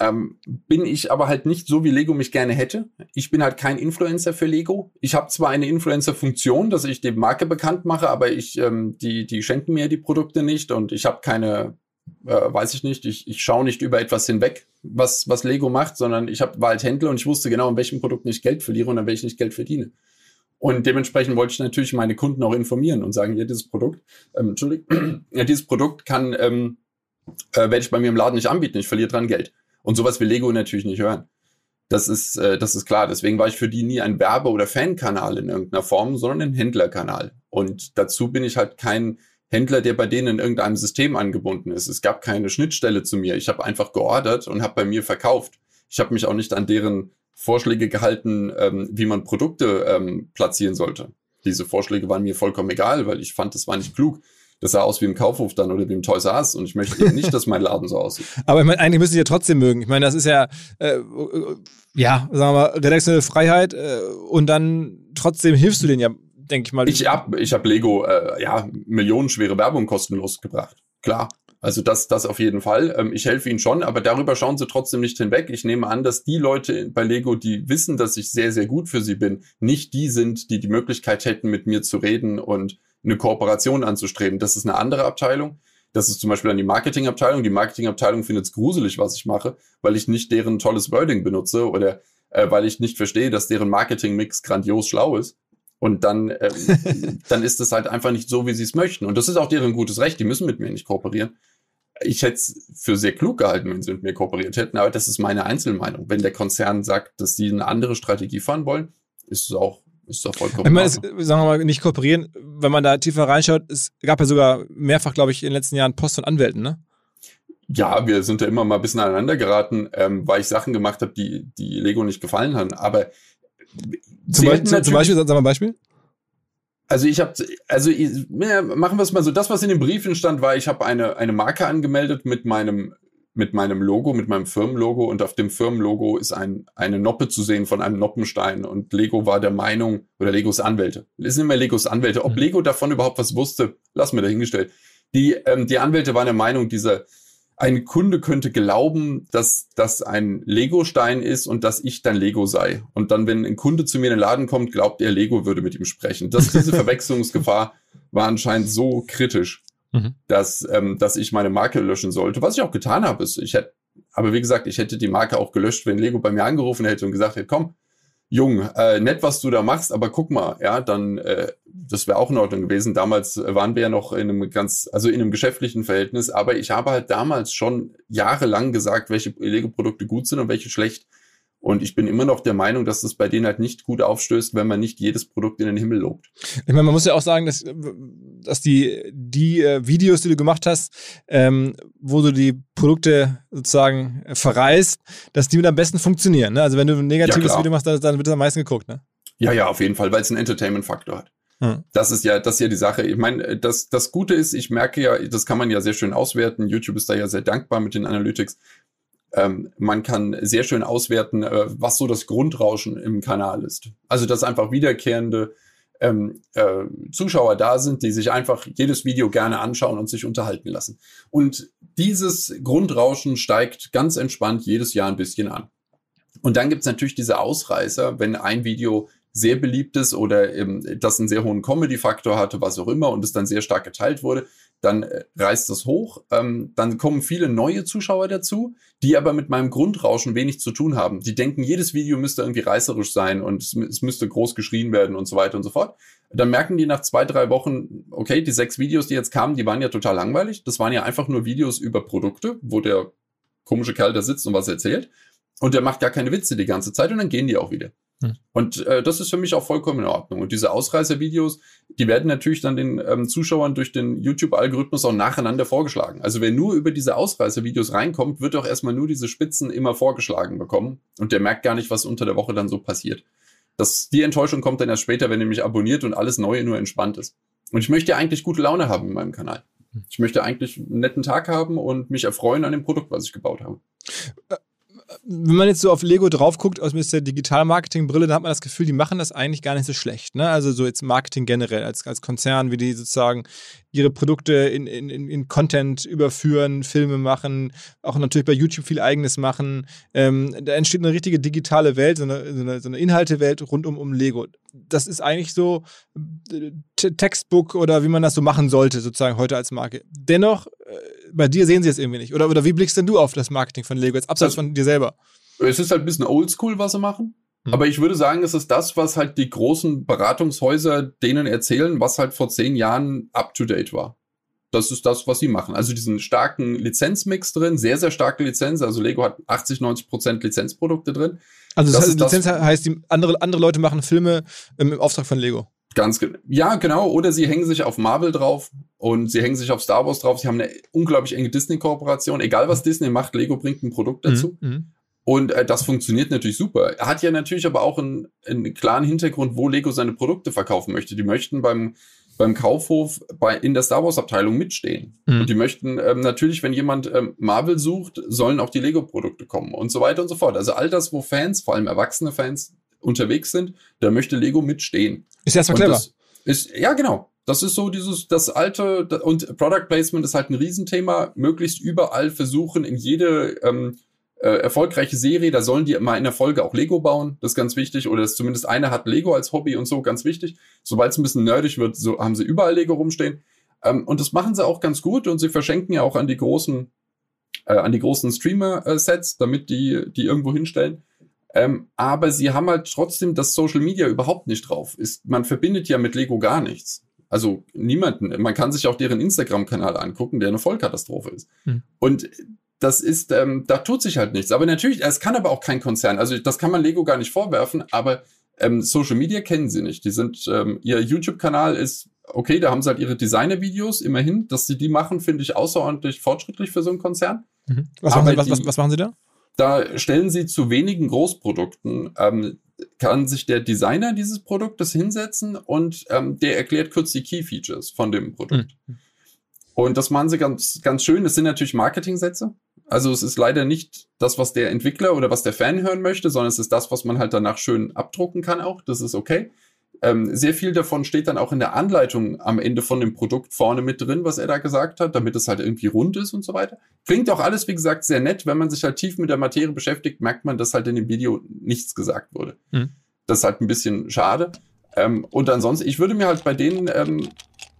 ähm, bin ich aber halt nicht so, wie Lego mich gerne hätte. Ich bin halt kein Influencer für Lego. Ich habe zwar eine Influencer-Funktion, dass ich die Marke bekannt mache, aber ich, ähm, die, die schenken mir die Produkte nicht und ich habe keine, äh, weiß ich nicht, ich, ich schaue nicht über etwas hinweg, was, was Lego macht, sondern ich hab, war halt Händler und ich wusste genau, in welchem Produkt ich Geld verliere und an welchem ich Geld verdiene. Und dementsprechend wollte ich natürlich meine Kunden auch informieren und sagen, ja, dieses Produkt, ähm, Entschuldigung, ja, dieses Produkt kann, ähm, äh, werde ich bei mir im Laden nicht anbieten, ich verliere dran Geld. Und sowas will Lego natürlich nicht hören. Das ist, äh, das ist klar. Deswegen war ich für die nie ein Werbe- oder Fankanal in irgendeiner Form, sondern ein Händlerkanal. Und dazu bin ich halt kein Händler, der bei denen in irgendeinem System angebunden ist. Es gab keine Schnittstelle zu mir. Ich habe einfach geordert und habe bei mir verkauft. Ich habe mich auch nicht an deren Vorschläge gehalten, ähm, wie man Produkte ähm, platzieren sollte. Diese Vorschläge waren mir vollkommen egal, weil ich fand, das war nicht klug. Das sah aus wie im Kaufhof dann oder wie im Toys R Us und ich möchte eben nicht, dass mein Laden so aussieht. Aber ich meine, eigentlich müsst ihr ja trotzdem mögen. Ich meine, das ist ja, äh, ja, sagen wir mal, redaktionelle Freiheit äh, und dann trotzdem hilfst du denen ja, denke ich mal. Ich habe ich hab Lego, äh, ja, millionenschwere Werbung kostenlos gebracht. Klar. Also das, das auf jeden Fall. Ähm, ich helfe ihnen schon, aber darüber schauen sie trotzdem nicht hinweg. Ich nehme an, dass die Leute bei Lego, die wissen, dass ich sehr, sehr gut für sie bin, nicht die sind, die die Möglichkeit hätten, mit mir zu reden und eine Kooperation anzustreben. Das ist eine andere Abteilung. Das ist zum Beispiel dann die Marketingabteilung. Die Marketingabteilung findet es gruselig, was ich mache, weil ich nicht deren tolles Wording benutze oder äh, weil ich nicht verstehe, dass deren Marketingmix grandios schlau ist. Und dann, ähm, dann ist es halt einfach nicht so, wie sie es möchten. Und das ist auch deren gutes Recht. Die müssen mit mir nicht kooperieren ich hätte es für sehr klug gehalten, wenn sie mit mir kooperiert hätten, aber das ist meine Einzelmeinung. Wenn der Konzern sagt, dass sie eine andere Strategie fahren wollen, ist es auch, ist auch vollkommen. Ich meine, es, sagen wir mal, nicht kooperieren, wenn man da tiefer reinschaut, es gab ja sogar mehrfach, glaube ich, in den letzten Jahren Post von Anwälten, ne? Ja, wir sind da immer mal ein bisschen aneinander geraten, ähm, weil ich Sachen gemacht habe, die, die Lego nicht gefallen haben. Aber zum, Beispiel, zum Beispiel, sag mal ein Beispiel. Also ich habe, also ich, machen wir es mal so. Das, was in den Briefen stand, war, ich habe eine eine Marke angemeldet mit meinem mit meinem Logo, mit meinem Firmenlogo und auf dem Firmenlogo ist ein, eine Noppe zu sehen von einem Noppenstein und Lego war der Meinung, oder Legos Anwälte, es sind immer Legos Anwälte, ob mhm. Lego davon überhaupt was wusste, lass mir dahingestellt. Die, ähm, die Anwälte waren der Meinung, dieser, ein Kunde könnte glauben, dass das ein Lego-Stein ist und dass ich dann Lego sei. Und dann, wenn ein Kunde zu mir in den Laden kommt, glaubt er, Lego würde mit ihm sprechen. Das, diese Verwechslungsgefahr war anscheinend so kritisch, mhm. dass, ähm, dass ich meine Marke löschen sollte. Was ich auch getan habe, ist, ich hätte, aber wie gesagt, ich hätte die Marke auch gelöscht, wenn Lego bei mir angerufen hätte und gesagt hätte, komm, Jung, äh, nett, was du da machst, aber guck mal, ja, dann, äh, das wäre auch in Ordnung gewesen. Damals waren wir ja noch in einem ganz, also in einem geschäftlichen Verhältnis, aber ich habe halt damals schon jahrelang gesagt, welche Lego-Produkte gut sind und welche schlecht. Und ich bin immer noch der Meinung, dass das bei denen halt nicht gut aufstößt, wenn man nicht jedes Produkt in den Himmel lobt. Ich meine, man muss ja auch sagen, dass, dass die, die äh, Videos, die du gemacht hast, ähm, wo du die Produkte sozusagen verreist, dass die mit am besten funktionieren. Ne? Also wenn du ein negatives ja, Video machst, dann wird es am meisten geguckt. Ne? Ja, ja, auf jeden Fall, weil es einen Entertainment-Faktor hat. Hm. Das ist ja, das ist ja die Sache. Ich meine, das, das Gute ist, ich merke ja, das kann man ja sehr schön auswerten. YouTube ist da ja sehr dankbar mit den Analytics. Ähm, man kann sehr schön auswerten, äh, was so das Grundrauschen im Kanal ist. Also, dass einfach wiederkehrende ähm, äh, Zuschauer da sind, die sich einfach jedes Video gerne anschauen und sich unterhalten lassen. Und dieses Grundrauschen steigt ganz entspannt jedes Jahr ein bisschen an. Und dann gibt's natürlich diese Ausreißer, wenn ein Video sehr beliebt ist oder ähm, das einen sehr hohen Comedy-Faktor hatte, was auch immer, und es dann sehr stark geteilt wurde, dann äh, reißt es hoch. Ähm, dann kommen viele neue Zuschauer dazu, die aber mit meinem Grundrauschen wenig zu tun haben. Die denken, jedes Video müsste irgendwie reißerisch sein und es, es müsste groß geschrien werden und so weiter und so fort. Dann merken die nach zwei, drei Wochen, okay, die sechs Videos, die jetzt kamen, die waren ja total langweilig. Das waren ja einfach nur Videos über Produkte, wo der komische Kerl da sitzt und was erzählt. Und der macht gar keine Witze die ganze Zeit und dann gehen die auch wieder. Hm. Und äh, das ist für mich auch vollkommen in Ordnung. Und diese Ausreißervideos, die werden natürlich dann den ähm, Zuschauern durch den YouTube-Algorithmus auch nacheinander vorgeschlagen. Also wer nur über diese Ausreißervideos reinkommt, wird auch erstmal nur diese Spitzen immer vorgeschlagen bekommen. Und der merkt gar nicht, was unter der Woche dann so passiert. Das, die Enttäuschung kommt dann erst später, wenn ihr mich abonniert und alles Neue nur entspannt ist. Und ich möchte ja eigentlich gute Laune haben in meinem Kanal. Ich möchte eigentlich einen netten Tag haben und mich erfreuen an dem Produkt, was ich gebaut habe. Wenn man jetzt so auf Lego drauf guckt aus der Digital-Marketing-Brille, dann hat man das Gefühl, die machen das eigentlich gar nicht so schlecht. Ne? Also so jetzt Marketing generell als, als Konzern, wie die sozusagen ihre Produkte in, in, in Content überführen, Filme machen, auch natürlich bei YouTube viel Eigenes machen. Ähm, da entsteht eine richtige digitale Welt, so eine, so eine, so eine Inhaltewelt rund um, um Lego. Das ist eigentlich so äh, Textbook oder wie man das so machen sollte, sozusagen heute als Marke. Dennoch, äh, bei dir sehen sie es irgendwie nicht. Oder, oder wie blickst denn du auf das Marketing von Lego, jetzt abseits also, von dir selber? Es ist halt ein bisschen oldschool, was sie machen. Hm. Aber ich würde sagen, es ist das, was halt die großen Beratungshäuser denen erzählen, was halt vor zehn Jahren up to date war. Das ist das, was sie machen. Also diesen starken Lizenzmix drin, sehr, sehr starke Lizenz. Also Lego hat 80, 90 Prozent Lizenzprodukte drin. Also das, das heißt, Lizenz das, heißt, die andere, andere Leute machen Filme im Auftrag von Lego. Ganz genau. Ja, genau. Oder sie hängen sich auf Marvel drauf und sie hängen sich auf Star Wars drauf. Sie haben eine unglaublich enge Disney-Kooperation. Egal was Disney macht, Lego bringt ein Produkt dazu. Mhm. Und äh, das funktioniert natürlich super. Er hat ja natürlich aber auch einen, einen klaren Hintergrund, wo Lego seine Produkte verkaufen möchte. Die möchten beim, beim Kaufhof bei, in der Star Wars Abteilung mitstehen. Mhm. Und die möchten ähm, natürlich, wenn jemand ähm, Marvel sucht, sollen auch die Lego Produkte kommen und so weiter und so fort. Also all das, wo Fans, vor allem erwachsene Fans unterwegs sind, da möchte Lego mitstehen. Ist erstmal clever. Ist, ja, genau. Das ist so dieses, das alte, und Product Placement ist halt ein Riesenthema. Möglichst überall versuchen, in jede ähm, äh, erfolgreiche Serie, da sollen die mal in der Folge auch Lego bauen, das ist ganz wichtig, oder dass zumindest einer hat Lego als Hobby und so, ganz wichtig. Sobald es ein bisschen nerdig wird, so haben sie überall Lego rumstehen. Ähm, und das machen sie auch ganz gut und sie verschenken ja auch an die großen, äh, an die großen Streamer-Sets, damit die die irgendwo hinstellen. Ähm, aber sie haben halt trotzdem das Social Media überhaupt nicht drauf. Ist, man verbindet ja mit Lego gar nichts. Also niemanden. Man kann sich auch deren Instagram-Kanal angucken, der eine Vollkatastrophe ist. Hm. Und das ist, ähm, da tut sich halt nichts. Aber natürlich, es kann aber auch kein Konzern. Also das kann man Lego gar nicht vorwerfen, aber ähm, Social Media kennen sie nicht. Die sind, ähm, ihr YouTube-Kanal ist, okay, da haben sie halt ihre Designer-Videos, immerhin, dass sie die machen, finde ich außerordentlich fortschrittlich für so einen Konzern. Mhm. Was, machen sie, was, was, was machen sie da? Da stellen sie zu wenigen Großprodukten, ähm, kann sich der Designer dieses Produktes hinsetzen und ähm, der erklärt kurz die Key Features von dem Produkt. Mhm. Und das machen sie ganz, ganz schön. Das sind natürlich Marketingsätze. Also es ist leider nicht das, was der Entwickler oder was der Fan hören möchte, sondern es ist das, was man halt danach schön abdrucken kann auch. Das ist okay. Ähm, sehr viel davon steht dann auch in der Anleitung am Ende von dem Produkt vorne mit drin, was er da gesagt hat, damit es halt irgendwie rund ist und so weiter. Klingt auch alles, wie gesagt, sehr nett. Wenn man sich halt tief mit der Materie beschäftigt, merkt man, dass halt in dem Video nichts gesagt wurde. Mhm. Das ist halt ein bisschen schade. Ähm, und ansonsten, ich würde mir halt bei denen ähm,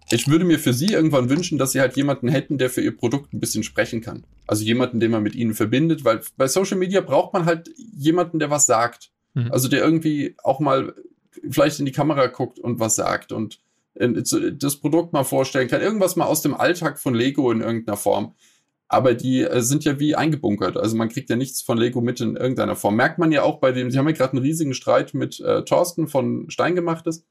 ich würde mir für sie irgendwann wünschen, dass sie halt jemanden hätten, der für ihr Produkt ein bisschen sprechen kann. Also jemanden, den man mit ihnen verbindet, weil bei Social Media braucht man halt jemanden, der was sagt. Mhm. Also der irgendwie auch mal vielleicht in die Kamera guckt und was sagt und äh, das Produkt mal vorstellen kann. Irgendwas mal aus dem Alltag von Lego in irgendeiner Form. Aber die äh, sind ja wie eingebunkert. Also man kriegt ja nichts von Lego mit in irgendeiner Form. Merkt man ja auch bei dem, sie haben ja gerade einen riesigen Streit mit äh, Thorsten von Steingemachtes.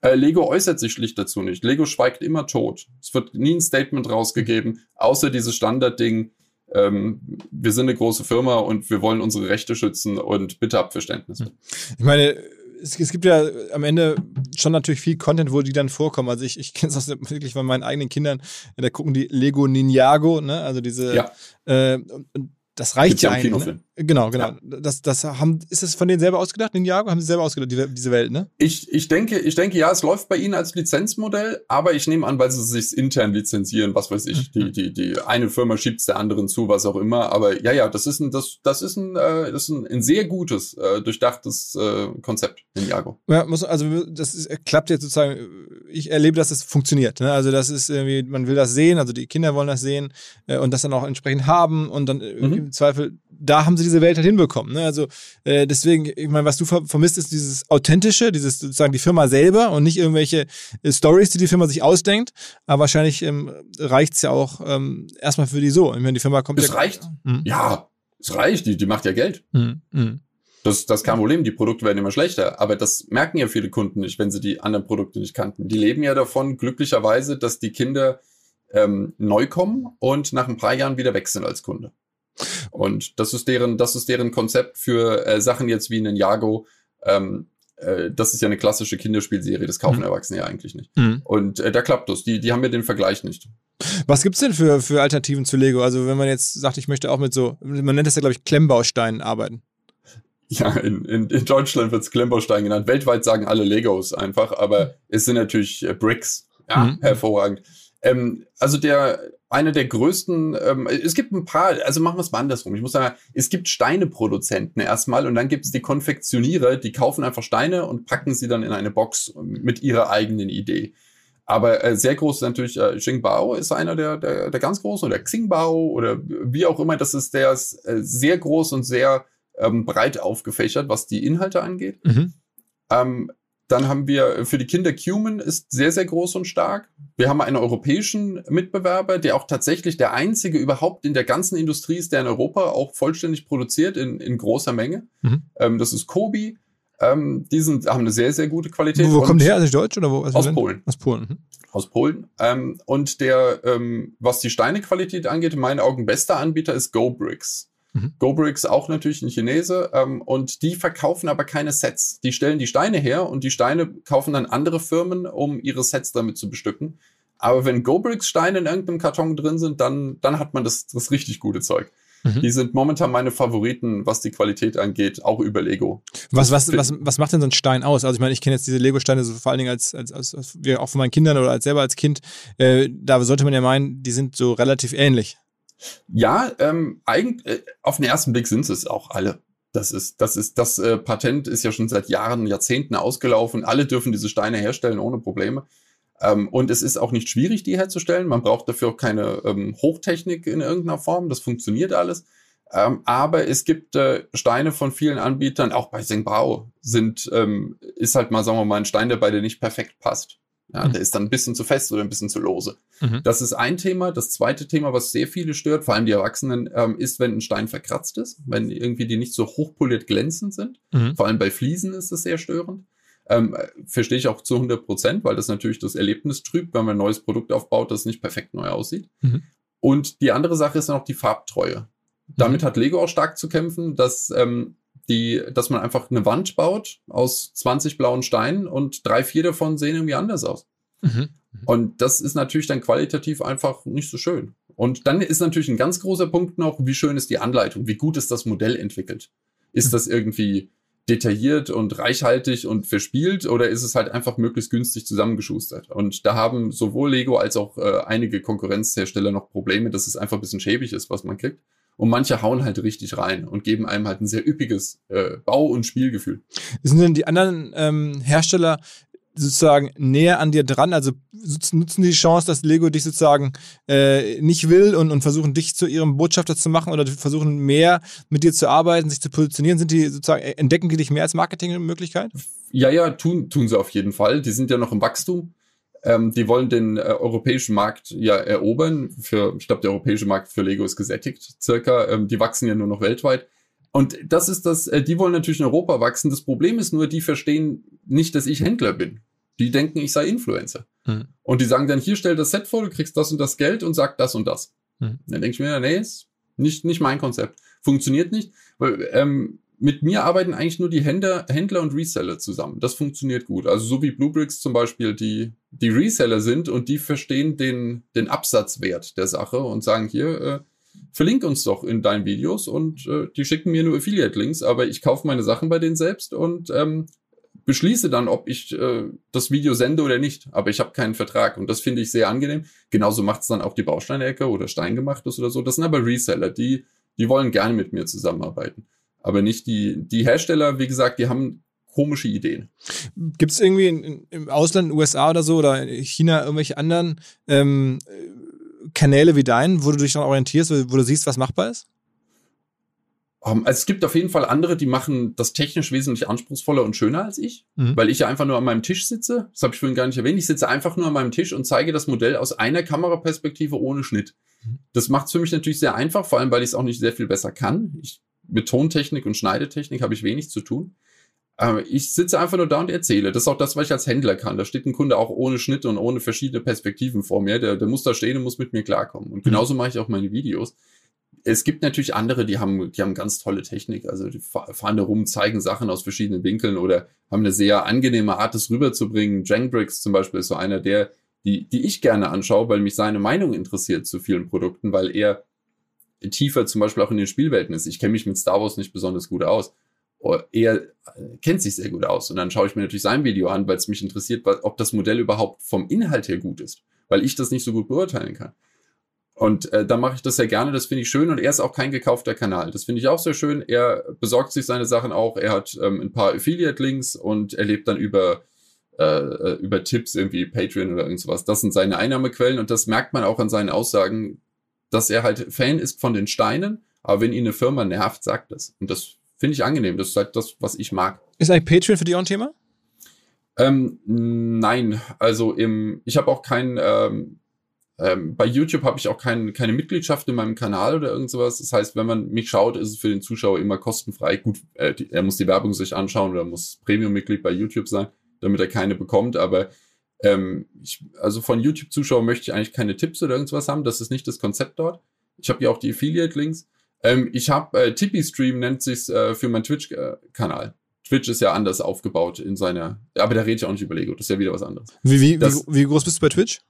Äh, Lego äußert sich schlicht dazu nicht. Lego schweigt immer tot. Es wird nie ein Statement rausgegeben, außer dieses Standardding, ähm, wir sind eine große Firma und wir wollen unsere Rechte schützen und bitte habt Verständnis. Hm. Ich meine, es, es, gibt ja am Ende schon natürlich viel Content, wo die dann vorkommen. Also ich, ich kenne es wirklich von meinen eigenen Kindern. Da gucken die Lego Ninjago, ne? Also diese ja. äh, und das reicht ja eigentlich. Ne? Genau, genau. Ja. Das, das haben, ist es von denen selber ausgedacht, Ninjago? Haben sie selber ausgedacht, die, diese Welt, ne? Ich, ich denke, ich denke, ja, es läuft bei ihnen als Lizenzmodell, aber ich nehme an, weil sie sich intern lizenzieren, was weiß ich, mhm. die, die, die eine Firma schiebt es der anderen zu, was auch immer. Aber ja, ja, das ist ein, das, das ist ein, äh, das ist ein, ein sehr gutes, äh, durchdachtes äh, Konzept, Ninjago. Ja, muss, also das ist, klappt jetzt sozusagen, ich erlebe, dass es funktioniert. Ne? Also das ist irgendwie, man will das sehen, also die Kinder wollen das sehen äh, und das dann auch entsprechend haben und dann äh, mhm. im Zweifel, da haben sie diese Welt halt hinbekommen. Ne? Also äh, deswegen, ich meine, was du ver vermisst, ist dieses Authentische, dieses sozusagen die Firma selber und nicht irgendwelche äh, Stories, die die Firma sich ausdenkt. Aber wahrscheinlich ähm, reicht es ja auch ähm, erstmal für die so. Ich meine, die Firma kommt es ja. reicht. Mhm. Ja, es reicht. Die, die macht ja Geld. Mhm. Mhm. Das, das ist kein Problem, die Produkte werden immer schlechter. Aber das merken ja viele Kunden nicht, wenn sie die anderen Produkte nicht kannten. Die leben ja davon, glücklicherweise, dass die Kinder ähm, neu kommen und nach ein paar Jahren wieder wechseln als Kunde. Und das ist deren, das ist deren Konzept für äh, Sachen jetzt wie einen Jago. Ähm, äh, das ist ja eine klassische Kinderspielserie, das kaufen mhm. Erwachsene ja eigentlich nicht. Mhm. Und äh, da klappt das. Die, die haben ja den Vergleich nicht. Was gibt's denn für, für Alternativen zu Lego? Also wenn man jetzt sagt, ich möchte auch mit so, man nennt das ja, glaube ich, Klemmbausteinen arbeiten. Ja, in, in, in Deutschland wird's Klemmbaustein genannt. Weltweit sagen alle Legos einfach, aber es sind natürlich äh, Bricks. Ja, mhm. hervorragend. Ähm, also der einer der größten, ähm, es gibt ein paar, also machen wir es mal andersrum. Ich muss sagen, es gibt Steineproduzenten erstmal und dann gibt es die Konfektionierer, die kaufen einfach Steine und packen sie dann in eine Box mit ihrer eigenen Idee. Aber äh, sehr groß ist natürlich äh, Xingbao ist einer der, der, der ganz großen oder Xingbao oder wie auch immer. Das ist der ist äh, sehr groß und sehr ähm, breit aufgefächert, was die Inhalte angeht. Mhm. Ähm, dann haben wir für die Kinder Cumin ist sehr, sehr groß und stark. Wir haben einen europäischen Mitbewerber, der auch tatsächlich der einzige überhaupt in der ganzen Industrie ist, der in Europa auch vollständig produziert in, in großer Menge. Mhm. Ähm, das ist Kobi. Ähm, die sind, haben eine sehr, sehr gute Qualität. Wo, wo kommt der her? Ist Deutsch oder wo? Also aus Polen. Aus Polen. Mhm. Aus Polen. Ähm, und der, ähm, was die Steinequalität angeht, in meinen Augen bester Anbieter ist GoBricks. Mhm. GoBricks auch natürlich ein Chinese ähm, und die verkaufen aber keine Sets. Die stellen die Steine her und die Steine kaufen dann andere Firmen, um ihre Sets damit zu bestücken. Aber wenn GoBricks Steine in irgendeinem Karton drin sind, dann, dann hat man das, das richtig gute Zeug. Mhm. Die sind momentan meine Favoriten, was die Qualität angeht, auch über Lego. Was, was, was, was macht denn so ein Stein aus? Also ich meine, ich kenne jetzt diese Lego-Steine so vor allen Dingen als, als, als, als auch von meinen Kindern oder als selber als Kind. Äh, da sollte man ja meinen, die sind so relativ ähnlich. Ja, ähm, eigentlich, äh, auf den ersten Blick sind es auch alle. Das ist, das ist, das äh, Patent ist ja schon seit Jahren, Jahrzehnten ausgelaufen. Alle dürfen diese Steine herstellen ohne Probleme. Ähm, und es ist auch nicht schwierig, die herzustellen. Man braucht dafür auch keine ähm, Hochtechnik in irgendeiner Form. Das funktioniert alles. Ähm, aber es gibt äh, Steine von vielen Anbietern, auch bei Sengbao sind, ähm, ist halt mal, sagen wir mal, ein Stein der nicht perfekt passt. Ja, mhm. Der ist dann ein bisschen zu fest oder ein bisschen zu lose. Mhm. Das ist ein Thema. Das zweite Thema, was sehr viele stört, vor allem die Erwachsenen, ähm, ist, wenn ein Stein verkratzt ist, wenn irgendwie die nicht so hochpoliert glänzend sind. Mhm. Vor allem bei Fliesen ist es sehr störend. Ähm, verstehe ich auch zu 100 Prozent, weil das natürlich das Erlebnis trübt, wenn man ein neues Produkt aufbaut, das nicht perfekt neu aussieht. Mhm. Und die andere Sache ist dann auch die Farbtreue. Damit mhm. hat Lego auch stark zu kämpfen, dass ähm, die, dass man einfach eine Wand baut aus 20 blauen Steinen und drei, vier davon sehen irgendwie anders aus. Mhm. Und das ist natürlich dann qualitativ einfach nicht so schön. Und dann ist natürlich ein ganz großer Punkt noch, wie schön ist die Anleitung, wie gut ist das Modell entwickelt. Ist das irgendwie detailliert und reichhaltig und verspielt oder ist es halt einfach möglichst günstig zusammengeschustert? Und da haben sowohl Lego als auch äh, einige Konkurrenzhersteller noch Probleme, dass es einfach ein bisschen schäbig ist, was man kriegt. Und manche hauen halt richtig rein und geben einem halt ein sehr üppiges äh, Bau- und Spielgefühl. Sind denn die anderen ähm, Hersteller sozusagen näher an dir dran? Also nutzen die Chance, dass Lego dich sozusagen äh, nicht will und, und versuchen dich zu ihrem Botschafter zu machen oder versuchen mehr mit dir zu arbeiten, sich zu positionieren? Sind die sozusagen, äh, entdecken die dich mehr als Marketingmöglichkeit? Ja, ja, tun, tun sie auf jeden Fall. Die sind ja noch im Wachstum. Ähm, die wollen den äh, europäischen Markt ja erobern. Für, ich glaube, der europäische Markt für Lego ist gesättigt, circa. Ähm, die wachsen ja nur noch weltweit. Und das ist das, äh, die wollen natürlich in Europa wachsen. Das Problem ist nur, die verstehen nicht, dass ich Händler bin. Die denken, ich sei Influencer. Hm. Und die sagen dann, hier stell das Set vor, du kriegst das und das Geld und sag das und das. Hm. Dann denke ich mir, nee, ist nicht, nicht mein Konzept. Funktioniert nicht. Weil, ähm, mit mir arbeiten eigentlich nur die Händler, Händler und Reseller zusammen. Das funktioniert gut. Also so wie Bluebricks zum Beispiel die, die Reseller sind und die verstehen den, den Absatzwert der Sache und sagen hier, äh, verlink uns doch in deinen Videos und äh, die schicken mir nur Affiliate-Links, aber ich kaufe meine Sachen bei denen selbst und ähm, beschließe dann, ob ich äh, das Video sende oder nicht. Aber ich habe keinen Vertrag und das finde ich sehr angenehm. Genauso macht es dann auch die Bausteinecke oder Steingemachtes oder so. Das sind aber Reseller, die, die wollen gerne mit mir zusammenarbeiten aber nicht die, die Hersteller, wie gesagt, die haben komische Ideen. Gibt es irgendwie in, im Ausland, USA oder so oder China irgendwelche anderen ähm, Kanäle wie deinen, wo du dich dann orientierst, wo du siehst, was machbar ist? Um, ähm, also es gibt auf jeden Fall andere, die machen das technisch wesentlich anspruchsvoller und schöner als ich, mhm. weil ich ja einfach nur an meinem Tisch sitze. Das habe ich vorhin gar nicht erwähnt. Ich sitze einfach nur an meinem Tisch und zeige das Modell aus einer Kameraperspektive ohne Schnitt. Mhm. Das macht es für mich natürlich sehr einfach, vor allem weil ich es auch nicht sehr viel besser kann. Ich mit Tontechnik und Schneidetechnik habe ich wenig zu tun. Aber ich sitze einfach nur da und erzähle. Das ist auch das, was ich als Händler kann. Da steht ein Kunde auch ohne Schnitt und ohne verschiedene Perspektiven vor mir. Der, der muss da stehen und muss mit mir klarkommen. Und genauso mache ich auch meine Videos. Es gibt natürlich andere, die haben, die haben ganz tolle Technik. Also die fahren da rum, zeigen Sachen aus verschiedenen Winkeln oder haben eine sehr angenehme Art, das rüberzubringen. Jangbricks zum Beispiel ist so einer, der, die, die ich gerne anschaue, weil mich seine Meinung interessiert zu vielen Produkten, weil er tiefer zum Beispiel auch in den Spielwelten ist. Ich kenne mich mit Star Wars nicht besonders gut aus. Oh, er äh, kennt sich sehr gut aus. Und dann schaue ich mir natürlich sein Video an, weil es mich interessiert, ob das Modell überhaupt vom Inhalt her gut ist, weil ich das nicht so gut beurteilen kann. Und äh, da mache ich das sehr gerne, das finde ich schön. Und er ist auch kein gekaufter Kanal. Das finde ich auch sehr schön. Er besorgt sich seine Sachen auch. Er hat ähm, ein paar Affiliate-Links und er lebt dann über, äh, über Tipps, irgendwie Patreon oder irgendwas. Das sind seine Einnahmequellen und das merkt man auch an seinen Aussagen, dass er halt Fan ist von den Steinen, aber wenn ihn eine Firma nervt, sagt das. Und das finde ich angenehm. Das ist halt das, was ich mag. Ist eigentlich Patreon für dich auch ein Thema? Ähm, nein, also im, ich habe auch kein, ähm, ähm, bei YouTube habe ich auch kein, keine Mitgliedschaft in meinem Kanal oder irgend sowas. Das heißt, wenn man mich schaut, ist es für den Zuschauer immer kostenfrei. Gut, äh, die, er muss die Werbung sich anschauen oder muss Premium-Mitglied bei YouTube sein, damit er keine bekommt. Aber ähm, ich, also von YouTube-Zuschauern möchte ich eigentlich keine Tipps oder irgendwas haben. Das ist nicht das Konzept dort. Ich habe ja auch die Affiliate-Links. Ähm, ich habe äh, Tippy Stream nennt sich's äh, für meinen Twitch-Kanal. Twitch ist ja anders aufgebaut in seiner, aber da rede ich auch nicht über Lego, das ist ja wieder was anderes. Wie, wie, das, wie, wie groß bist du bei Twitch?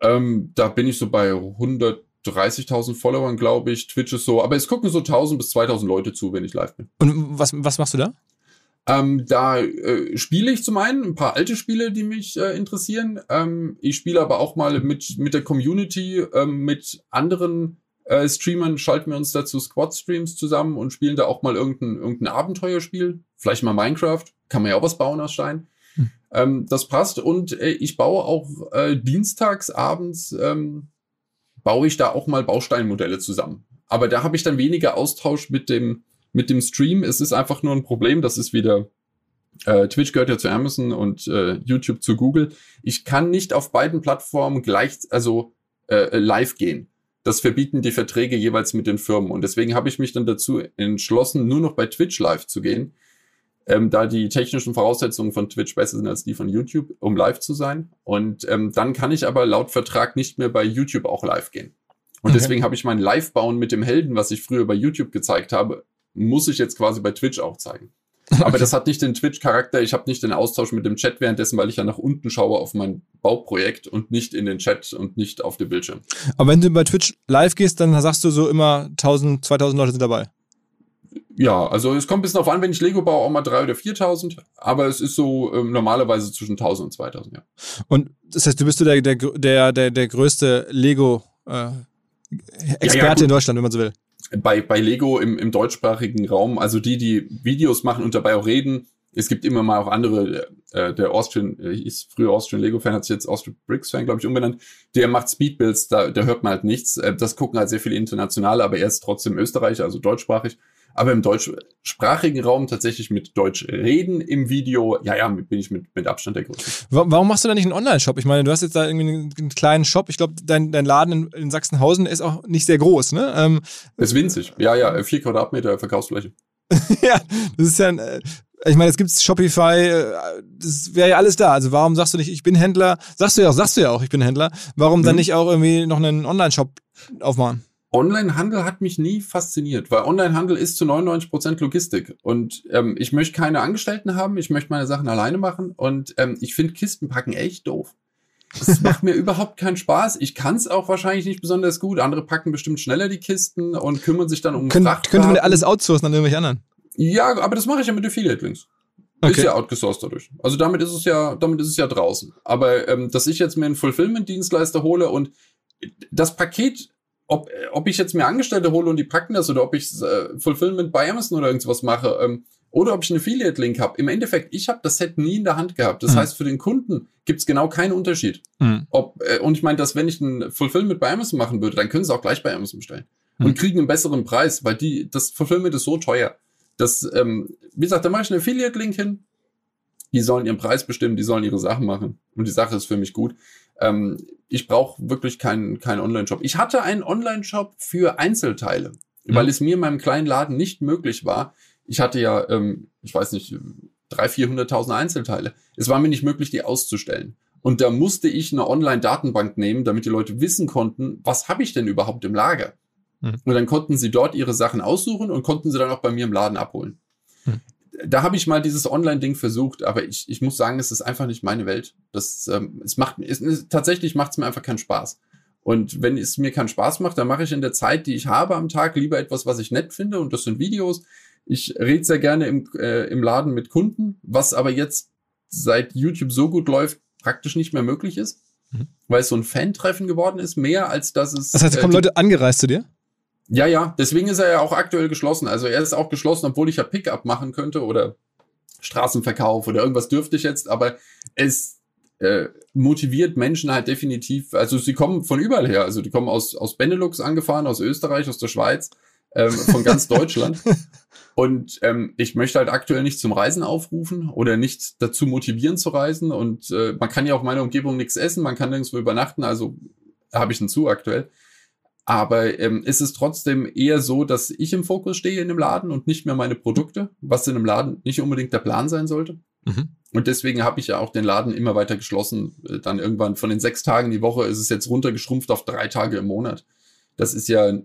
Ähm, da bin ich so bei 130.000 Followern, glaube ich. Twitch ist so, aber es gucken so 1000 bis 2000 Leute zu, wenn ich live bin. Und was, was machst du da? Ähm, da äh, spiele ich zum einen ein paar alte Spiele, die mich äh, interessieren. Ähm, ich spiele aber auch mal mit, mit der Community, ähm, mit anderen äh, Streamern, schalten wir uns dazu Squad-Streams zusammen und spielen da auch mal irgendein, irgendein Abenteuerspiel. Vielleicht mal Minecraft. Kann man ja auch was bauen aus Stein. Hm. Ähm, das passt. Und äh, ich baue auch äh, dienstags abends, ähm, baue ich da auch mal Bausteinmodelle zusammen. Aber da habe ich dann weniger Austausch mit dem, mit dem Stream. Es ist einfach nur ein Problem, das ist wieder äh, Twitch gehört ja zu Amazon und äh, YouTube zu Google. Ich kann nicht auf beiden Plattformen gleich, also äh, live gehen. Das verbieten die Verträge jeweils mit den Firmen. Und deswegen habe ich mich dann dazu entschlossen, nur noch bei Twitch live zu gehen, ähm, da die technischen Voraussetzungen von Twitch besser sind als die von YouTube, um live zu sein. Und ähm, dann kann ich aber laut Vertrag nicht mehr bei YouTube auch live gehen. Und okay. deswegen habe ich mein Live-Bauen mit dem Helden, was ich früher bei YouTube gezeigt habe, muss ich jetzt quasi bei Twitch auch zeigen. Aber okay. das hat nicht den Twitch-Charakter. Ich habe nicht den Austausch mit dem Chat währenddessen, weil ich ja nach unten schaue auf mein Bauprojekt und nicht in den Chat und nicht auf den Bildschirm. Aber wenn du bei Twitch live gehst, dann sagst du so immer 1000, 2000 Leute sind dabei. Ja, also es kommt ein bisschen auf an, wenn ich Lego baue, auch mal 3.000 oder 4.000. Aber es ist so ähm, normalerweise zwischen 1.000 und 2.000, ja. Und das heißt, du bist du der, der, der, der, der größte Lego äh, ja, ja, in Deutschland, wenn man so will bei, bei Lego im, im deutschsprachigen Raum, also die, die Videos machen und dabei auch reden, es gibt immer mal auch andere, äh, der Austrian, äh, ist früher Austrian Lego-Fan, hat sich jetzt Austrian Bricks-Fan, glaube ich, umbenannt, der macht Speedbuilds, da, da hört man halt nichts. Äh, das gucken halt sehr viele Internationale, aber er ist trotzdem Österreicher, also deutschsprachig aber im deutschsprachigen Raum tatsächlich mit Deutsch reden im Video, ja, ja, bin ich mit, mit Abstand der Größte. Warum machst du da nicht einen Online-Shop? Ich meine, du hast jetzt da irgendwie einen, kleinen Shop. Ich glaube, dein, dein Laden in, in, Sachsenhausen ist auch nicht sehr groß, ne? Ähm, ist winzig. Ja, ja, vier Quadratmeter Verkaufsfläche. ja, das ist ja ein, äh, ich meine, es gibt Shopify, äh, das wäre ja alles da. Also warum sagst du nicht, ich bin Händler? Sagst du ja auch, sagst du ja auch, ich bin Händler. Warum mhm. dann nicht auch irgendwie noch einen Online-Shop aufmachen? Onlinehandel hat mich nie fasziniert, weil Onlinehandel ist zu 99 Prozent Logistik. Und ähm, ich möchte keine Angestellten haben, ich möchte meine Sachen alleine machen und ähm, ich finde Kistenpacken echt doof. Das macht mir überhaupt keinen Spaß. Ich kann es auch wahrscheinlich nicht besonders gut. Andere packen bestimmt schneller die Kisten und kümmern sich dann um Kön Könnte man alles outsourcen an irgendwelche anderen? Ja, aber das mache ich ja mit Affiliate-Links. Okay. Ist ja outgesourced dadurch. Also damit ist es ja, damit ist es ja draußen. Aber ähm, dass ich jetzt mir einen Fulfillment-Dienstleister hole und das Paket ob, ob ich jetzt mir Angestellte hole und die packen das oder ob ich äh, Fulfillment bei Amazon oder irgendwas mache ähm, oder ob ich einen Affiliate-Link habe. Im Endeffekt, ich habe das Set nie in der Hand gehabt. Das mhm. heißt, für den Kunden gibt's genau keinen Unterschied. Mhm. Ob, äh, und ich meine, dass wenn ich ein Fulfillment bei Amazon machen würde, dann können sie auch gleich bei Amazon bestellen mhm. und kriegen einen besseren Preis, weil die das Fulfillment ist so teuer. Das, ähm, wie gesagt, da mache ich einen Affiliate-Link hin. Die sollen ihren Preis bestimmen, die sollen ihre Sachen machen. Und die Sache ist für mich gut. Ähm, ich brauche wirklich keinen keinen Online-Shop. Ich hatte einen Online-Shop für Einzelteile, mhm. weil es mir in meinem kleinen Laden nicht möglich war. Ich hatte ja, ähm, ich weiß nicht, 300.000, 400.000 Einzelteile. Es war mir nicht möglich, die auszustellen. Und da musste ich eine Online-Datenbank nehmen, damit die Leute wissen konnten, was habe ich denn überhaupt im Lager? Mhm. Und dann konnten sie dort ihre Sachen aussuchen und konnten sie dann auch bei mir im Laden abholen. Mhm. Da habe ich mal dieses Online-Ding versucht, aber ich, ich muss sagen, es ist einfach nicht meine Welt. Das, ähm, es macht, es, es, tatsächlich macht es mir einfach keinen Spaß. Und wenn es mir keinen Spaß macht, dann mache ich in der Zeit, die ich habe am Tag, lieber etwas, was ich nett finde. Und das sind Videos. Ich rede sehr gerne im, äh, im Laden mit Kunden, was aber jetzt seit YouTube so gut läuft, praktisch nicht mehr möglich ist. Mhm. Weil es so ein Fan-Treffen geworden ist, mehr als dass es. Das heißt, da kommen äh, Leute angereist zu dir? Ja, ja, deswegen ist er ja auch aktuell geschlossen. Also er ist auch geschlossen, obwohl ich ja Pickup machen könnte oder Straßenverkauf oder irgendwas dürfte ich jetzt, aber es äh, motiviert Menschen halt definitiv, also sie kommen von überall her, also die kommen aus, aus Benelux angefahren, aus Österreich, aus der Schweiz, ähm, von ganz Deutschland. Und ähm, ich möchte halt aktuell nicht zum Reisen aufrufen oder nicht dazu motivieren zu reisen. Und äh, man kann ja auch in meiner Umgebung nichts essen, man kann nirgendwo übernachten, also habe ich einen zu aktuell. Aber ähm, ist es trotzdem eher so, dass ich im Fokus stehe in dem Laden und nicht mehr meine Produkte, was in einem Laden nicht unbedingt der Plan sein sollte. Mhm. Und deswegen habe ich ja auch den Laden immer weiter geschlossen. Äh, dann irgendwann von den sechs Tagen die Woche ist es jetzt runtergeschrumpft auf drei Tage im Monat. Das ist ja, äh,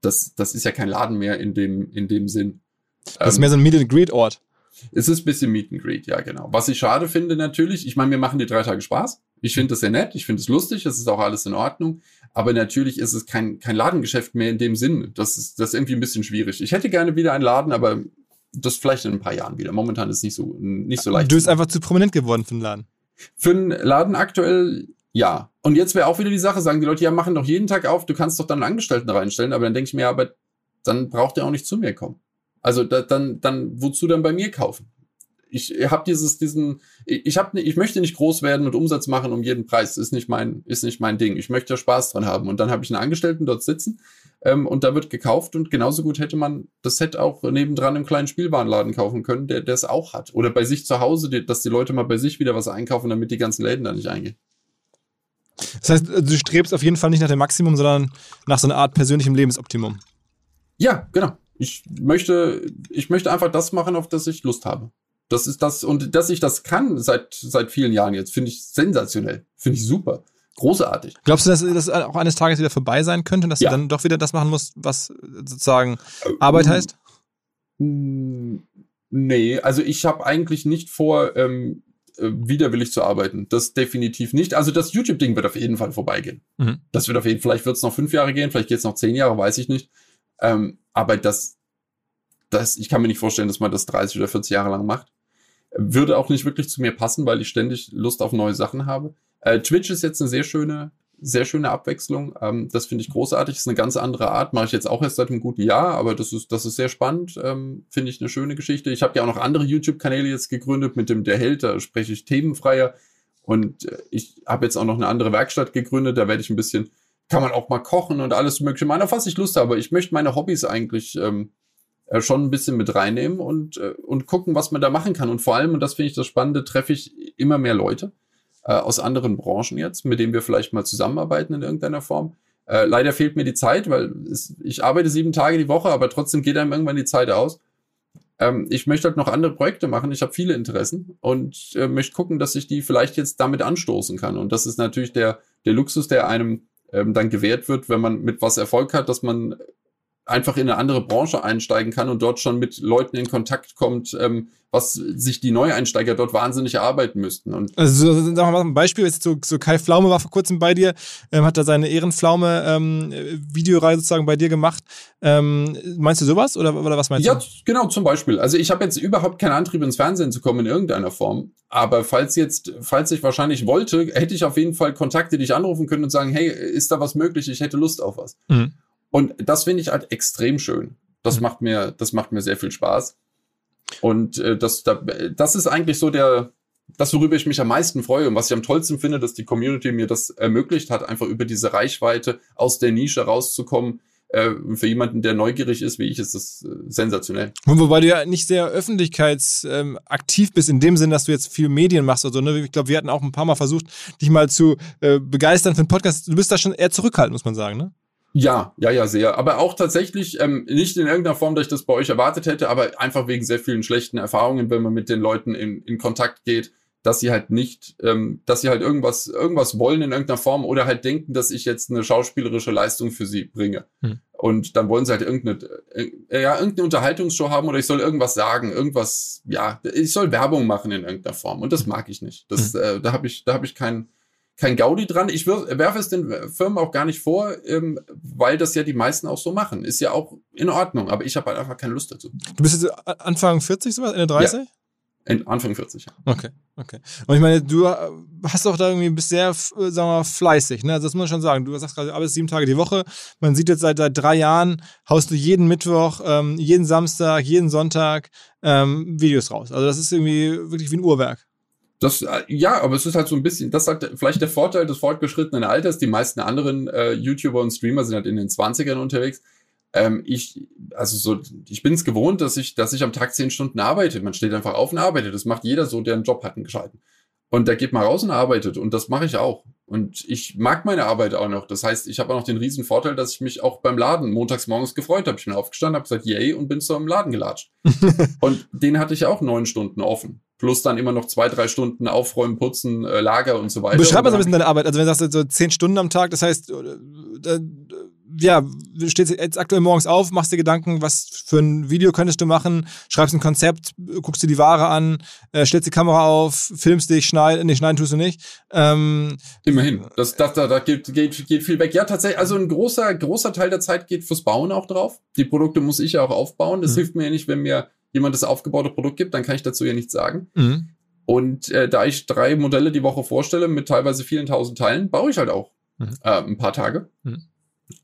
das, das ist ja kein Laden mehr in dem, in dem Sinn. Das ist mehr so ein Meet and Greet Ort. Es ist ein bisschen Meet and Greet, ja, genau. Was ich schade finde natürlich, ich meine, mir machen die drei Tage Spaß. Ich finde das sehr nett, ich finde es lustig, es ist auch alles in Ordnung. Aber natürlich ist es kein, kein Ladengeschäft mehr in dem Sinn. Das ist, das ist irgendwie ein bisschen schwierig. Ich hätte gerne wieder einen Laden, aber das vielleicht in ein paar Jahren wieder. Momentan ist es nicht so, nicht so leicht. Du bist einfach zu prominent geworden für den Laden. Für einen Laden aktuell, ja. Und jetzt wäre auch wieder die Sache, sagen die Leute, ja, machen doch jeden Tag auf, du kannst doch dann einen Angestellten reinstellen, aber dann denke ich mir, aber dann braucht er auch nicht zu mir kommen. Also da, dann, dann, wozu dann bei mir kaufen? Ich habe dieses, diesen, ich habe, ich möchte nicht groß werden und Umsatz machen um jeden Preis. ist nicht mein, ist nicht mein Ding. Ich möchte Spaß dran haben. Und dann habe ich einen Angestellten dort sitzen ähm, und da wird gekauft und genauso gut hätte man das Set auch nebendran im kleinen Spielwarenladen kaufen können, der der es auch hat. Oder bei sich zu Hause, die, dass die Leute mal bei sich wieder was einkaufen, damit die ganzen Läden da nicht eingehen. Das heißt, du strebst auf jeden Fall nicht nach dem Maximum, sondern nach so einer Art persönlichem Lebensoptimum. Ja, genau. Ich möchte, ich möchte einfach das machen, auf das ich Lust habe. Das ist das, und dass ich das kann seit, seit vielen Jahren jetzt, finde ich sensationell. Finde ich super. Großartig. Glaubst du, dass das auch eines Tages wieder vorbei sein könnte und dass ja. du dann doch wieder das machen musst, was sozusagen Arbeit ähm, heißt? Nee, also ich habe eigentlich nicht vor, ähm, äh, widerwillig zu arbeiten. Das definitiv nicht. Also das YouTube-Ding wird auf jeden Fall vorbeigehen. Mhm. Das wird auf jeden Fall, vielleicht wird es noch fünf Jahre gehen, vielleicht geht es noch zehn Jahre, weiß ich nicht. Ähm, aber das, das, ich kann mir nicht vorstellen, dass man das 30 oder 40 Jahre lang macht. Würde auch nicht wirklich zu mir passen, weil ich ständig Lust auf neue Sachen habe. Äh, Twitch ist jetzt eine sehr schöne, sehr schöne Abwechslung. Ähm, das finde ich großartig. Ist eine ganz andere Art. Mache ich jetzt auch erst seit einem guten Jahr, aber das ist, das ist sehr spannend. Ähm, finde ich eine schöne Geschichte. Ich habe ja auch noch andere YouTube-Kanäle jetzt gegründet mit dem Der Held. Da spreche ich themenfreier. Und äh, ich habe jetzt auch noch eine andere Werkstatt gegründet. Da werde ich ein bisschen, kann man auch mal kochen und alles mögliche machen, auf was ich Lust habe. Ich möchte meine Hobbys eigentlich ähm, äh, schon ein bisschen mit reinnehmen und, äh, und gucken, was man da machen kann. Und vor allem, und das finde ich das Spannende, treffe ich immer mehr Leute äh, aus anderen Branchen jetzt, mit denen wir vielleicht mal zusammenarbeiten in irgendeiner Form. Äh, leider fehlt mir die Zeit, weil es, ich arbeite sieben Tage die Woche, aber trotzdem geht einem irgendwann die Zeit aus. Ähm, ich möchte halt noch andere Projekte machen. Ich habe viele Interessen und äh, möchte gucken, dass ich die vielleicht jetzt damit anstoßen kann. Und das ist natürlich der, der Luxus, der einem ähm, dann gewährt wird, wenn man mit was Erfolg hat, dass man einfach in eine andere Branche einsteigen kann und dort schon mit Leuten in Kontakt kommt, ähm, was sich die Neueinsteiger dort wahnsinnig erarbeiten müssten. Und also sagen wir mal ein Beispiel, jetzt so, so Kai Pflaume war vor kurzem bei dir, ähm, hat da seine Ehrenpflaume ähm, Videoreihe sozusagen bei dir gemacht. Ähm, meinst du sowas oder, oder was meinst ja, du? Ja, genau, zum Beispiel. Also ich habe jetzt überhaupt keinen Antrieb ins Fernsehen zu kommen in irgendeiner Form. Aber falls jetzt, falls ich wahrscheinlich wollte, hätte ich auf jeden Fall Kontakte, die ich anrufen können und sagen, hey, ist da was möglich? Ich hätte Lust auf was. Mhm. Und das finde ich halt extrem schön. Das mhm. macht mir, das macht mir sehr viel Spaß. Und äh, das, da, das ist eigentlich so der, das, worüber ich mich am meisten freue und was ich am tollsten finde, dass die Community mir das ermöglicht hat, einfach über diese Reichweite aus der Nische rauszukommen. Äh, für jemanden, der neugierig ist, wie ich, ist das äh, sensationell. Wobei du ja nicht sehr öffentlichkeitsaktiv ähm, bist, in dem Sinn, dass du jetzt viel Medien machst oder so. Ne? Ich glaube, wir hatten auch ein paar Mal versucht, dich mal zu äh, begeistern für einen Podcast. Du bist da schon eher zurückhaltend, muss man sagen, ne? Ja, ja, ja, sehr. Aber auch tatsächlich ähm, nicht in irgendeiner Form, dass ich das bei euch erwartet hätte, aber einfach wegen sehr vielen schlechten Erfahrungen, wenn man mit den Leuten in, in Kontakt geht, dass sie halt nicht, ähm, dass sie halt irgendwas, irgendwas wollen in irgendeiner Form oder halt denken, dass ich jetzt eine schauspielerische Leistung für sie bringe. Hm. Und dann wollen sie halt irgendeine, äh, ja, irgendeine Unterhaltungsshow haben oder ich soll irgendwas sagen, irgendwas, ja, ich soll Werbung machen in irgendeiner Form. Und das mag ich nicht. Das, hm. äh, da habe ich, da habe ich kein, kein Gaudi dran. Ich werfe es den Firmen auch gar nicht vor, ähm, weil das ja die meisten auch so machen. Ist ja auch in Ordnung, aber ich habe halt einfach keine Lust dazu. Du bist jetzt Anfang 40, sowas, Ende 30? Ja. Anfang 40, ja. Okay, okay. Und ich meine, du hast doch da irgendwie, bist sehr, sagen wir mal, fleißig, ne? Also das muss man schon sagen. Du sagst gerade, arbeitest sieben Tage die Woche. Man sieht jetzt seit, seit drei Jahren, haust du jeden Mittwoch, ähm, jeden Samstag, jeden Sonntag ähm, Videos raus. Also das ist irgendwie wirklich wie ein Uhrwerk. Das, äh, ja, aber es ist halt so ein bisschen, das hat vielleicht der Vorteil des fortgeschrittenen Alters. Die meisten anderen äh, YouTuber und Streamer sind halt in den 20ern unterwegs ähm, ich, also so, ich bin es gewohnt, dass ich, dass ich am Tag zehn Stunden arbeite. Man steht einfach auf und arbeitet. Das macht jeder so, der einen Job hat, einen gescheiten. Und der geht mal raus und arbeitet. Und das mache ich auch. Und ich mag meine Arbeit auch noch. Das heißt, ich habe auch noch den riesen Vorteil, dass ich mich auch beim Laden montags morgens gefreut habe. Ich bin aufgestanden, habe gesagt, yay, und bin so im Laden gelatscht. und den hatte ich auch neun Stunden offen. Plus dann immer noch zwei, drei Stunden aufräumen, putzen, äh, Lager und so weiter. Beschreib mal so ein bisschen deine Arbeit. Also wenn du sagst, so zehn Stunden am Tag, das heißt, äh, ja, du stehst jetzt aktuell morgens auf, machst dir Gedanken, was für ein Video könntest du machen, schreibst ein Konzept, guckst dir die Ware an, äh, stellst die Kamera auf, filmst dich, schneiden, nee, schneiden tust du nicht. Ähm, Immerhin, das, das, da, da geht, geht, geht viel weg. Ja, tatsächlich, also ein großer, großer Teil der Zeit geht fürs Bauen auch drauf. Die Produkte muss ich ja auch aufbauen. Das mhm. hilft mir ja nicht, wenn mir jemand das aufgebaute Produkt gibt, dann kann ich dazu ja nichts sagen. Mhm. Und äh, da ich drei Modelle die Woche vorstelle mit teilweise vielen tausend Teilen, baue ich halt auch mhm. äh, ein paar Tage. Mhm.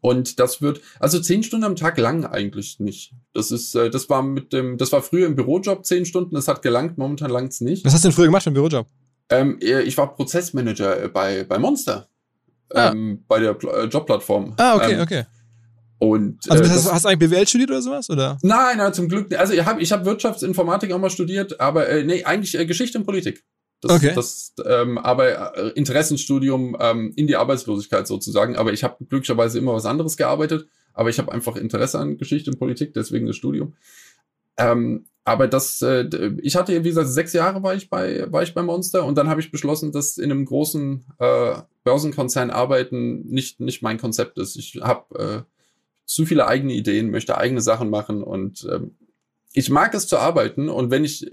Und das wird, also zehn Stunden am Tag lang eigentlich nicht. Das ist, äh, das war mit dem, das war früher im Bürojob zehn Stunden, das hat gelangt, momentan langt es nicht. Was hast du denn früher gemacht im Bürojob? Ähm, ich war Prozessmanager bei, bei Monster. Ah. Ähm, bei der Pl äh, Jobplattform. Ah, okay, ähm, okay. Und, also äh, hast, hast du eigentlich BWL studiert oder sowas? Oder? Nein, nein, zum Glück. Also ich habe ich hab Wirtschaftsinformatik auch mal studiert, aber äh, nee, eigentlich äh, Geschichte und Politik. Das, okay. Das, ähm, aber äh, Interessenstudium ähm, in die Arbeitslosigkeit sozusagen. Aber ich habe glücklicherweise immer was anderes gearbeitet. Aber ich habe einfach Interesse an Geschichte und Politik, deswegen das Studium. Ähm, aber das, äh, ich hatte, wie gesagt, sechs Jahre war ich bei, war ich bei Monster und dann habe ich beschlossen, dass in einem großen äh, Börsenkonzern arbeiten nicht, nicht mein Konzept ist. Ich habe äh, zu viele eigene Ideen, möchte eigene Sachen machen und ähm, ich mag es zu arbeiten und wenn ich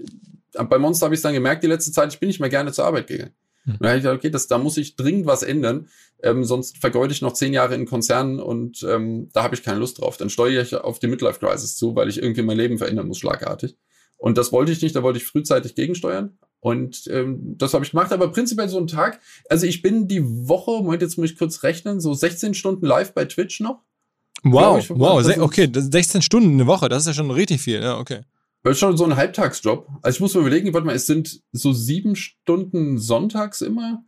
bei Monster habe ich es dann gemerkt, die letzte Zeit, ich bin nicht mehr gerne zur Arbeit gegangen. Hm. Und da habe ich gedacht, okay, das, da muss ich dringend was ändern, ähm, sonst vergeude ich noch zehn Jahre in Konzernen und ähm, da habe ich keine Lust drauf. Dann steuere ich auf die Midlife Crisis zu, weil ich irgendwie mein Leben verändern muss, schlagartig. Und das wollte ich nicht, da wollte ich frühzeitig gegensteuern. Und ähm, das habe ich gemacht, aber prinzipiell so ein Tag. Also ich bin die Woche, Moment, jetzt muss ich kurz rechnen, so 16 Stunden live bei Twitch noch. Wow, ich, wow, okay, 16 Stunden eine Woche, das ist ja schon richtig viel, ja, okay. Das ist schon so ein Halbtagsjob. Also ich muss mir überlegen, warte mal, es sind so sieben Stunden sonntags immer.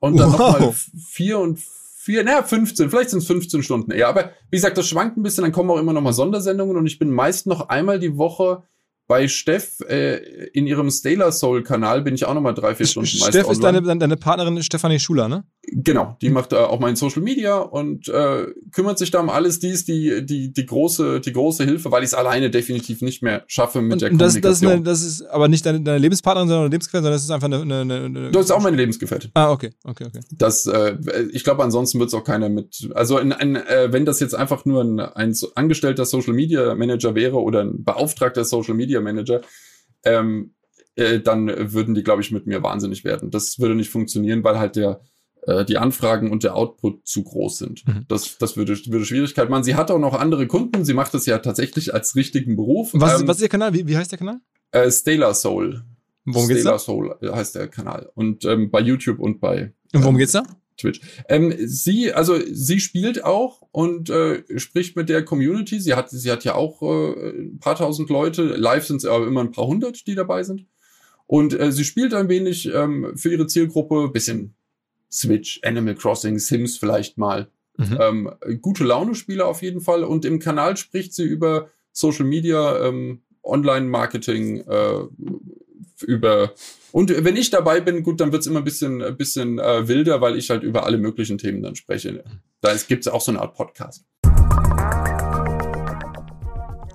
Und dann wow. nochmal vier und vier, naja, 15, vielleicht sind es 15 Stunden eher. Aber wie gesagt, das schwankt ein bisschen, dann kommen auch immer nochmal Sondersendungen und ich bin meist noch einmal die Woche bei Steff äh, in ihrem Stellar Soul Kanal bin ich auch nochmal drei, vier Stunden meist Steff ist deine, deine Partnerin Stefanie Schuler, ne? Genau, die macht äh, auch mein Social Media und äh, kümmert sich da um alles. Die ist die, die, die, große, die große Hilfe, weil ich es alleine definitiv nicht mehr schaffe mit und, der das, Kommunikation. Das, das, ist aber nicht deine, deine Lebenspartnerin, sondern eine Lebensgefährtin, sondern das ist einfach eine... eine, eine das ist auch meine Lebensgefährtin. Ah, okay, okay, okay. Das, äh, ich glaube, ansonsten wird es auch keiner mit... Also in, in, äh, wenn das jetzt einfach nur ein, ein angestellter Social Media Manager wäre oder ein beauftragter Social Media Manager, ähm, äh, dann würden die, glaube ich, mit mir wahnsinnig werden. Das würde nicht funktionieren, weil halt der äh, die Anfragen und der Output zu groß sind. Mhm. Das, das würde, würde Schwierigkeit machen. Sie hat auch noch andere Kunden. Sie macht das ja tatsächlich als richtigen Beruf. Was, ähm, was ist Ihr Kanal? Wie, wie heißt der Kanal? Äh, Stellar Soul. Worum geht's da? Soul heißt der Kanal. Und ähm, bei YouTube und bei. Und worum ähm, geht's da? Twitch. Ähm, sie, also sie spielt auch und äh, spricht mit der Community. Sie hat, sie hat ja auch äh, ein paar tausend Leute. Live sind es aber immer ein paar hundert, die dabei sind. Und äh, sie spielt ein wenig ähm, für ihre Zielgruppe, bisschen Switch, Animal Crossing, Sims vielleicht mal. Mhm. Ähm, gute Laune-Spiele auf jeden Fall. Und im Kanal spricht sie über Social Media, ähm, Online-Marketing, äh, über und wenn ich dabei bin, gut, dann wird's immer ein bisschen, ein bisschen äh, wilder, weil ich halt über alle möglichen Themen dann spreche. Da gibt es auch so eine Art Podcast.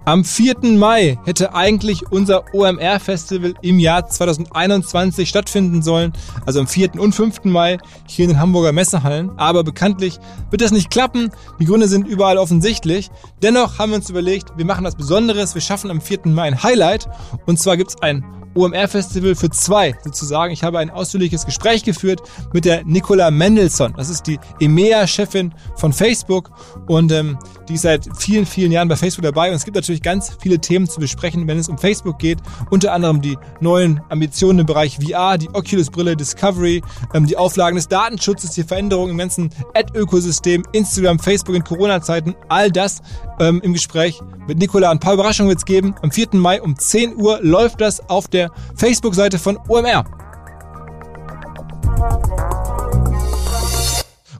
Am 4. Mai hätte eigentlich unser OMR-Festival im Jahr 2021 stattfinden sollen, also am 4. und 5. Mai hier in den Hamburger Messehallen. Aber bekanntlich wird das nicht klappen. Die Gründe sind überall offensichtlich. Dennoch haben wir uns überlegt, wir machen was Besonderes. Wir schaffen am 4. Mai ein Highlight. Und zwar gibt es ein OMR-Festival für zwei sozusagen. Ich habe ein ausführliches Gespräch geführt mit der Nicola Mendelssohn. Das ist die EMEA-Chefin von Facebook und ähm, die ist seit vielen, vielen Jahren bei Facebook dabei. Und es gibt natürlich ganz viele Themen zu besprechen, wenn es um Facebook geht. Unter anderem die neuen Ambitionen im Bereich VR, die Oculus-Brille, Discovery, ähm, die Auflagen des Datenschutzes, die Veränderungen im ganzen Ad-Ökosystem, Instagram, Facebook in Corona-Zeiten. All das ähm, im Gespräch mit Nicola. Ein paar Überraschungen wird es geben. Am 4. Mai um 10 Uhr läuft das auf der der Facebook-Seite von OMR.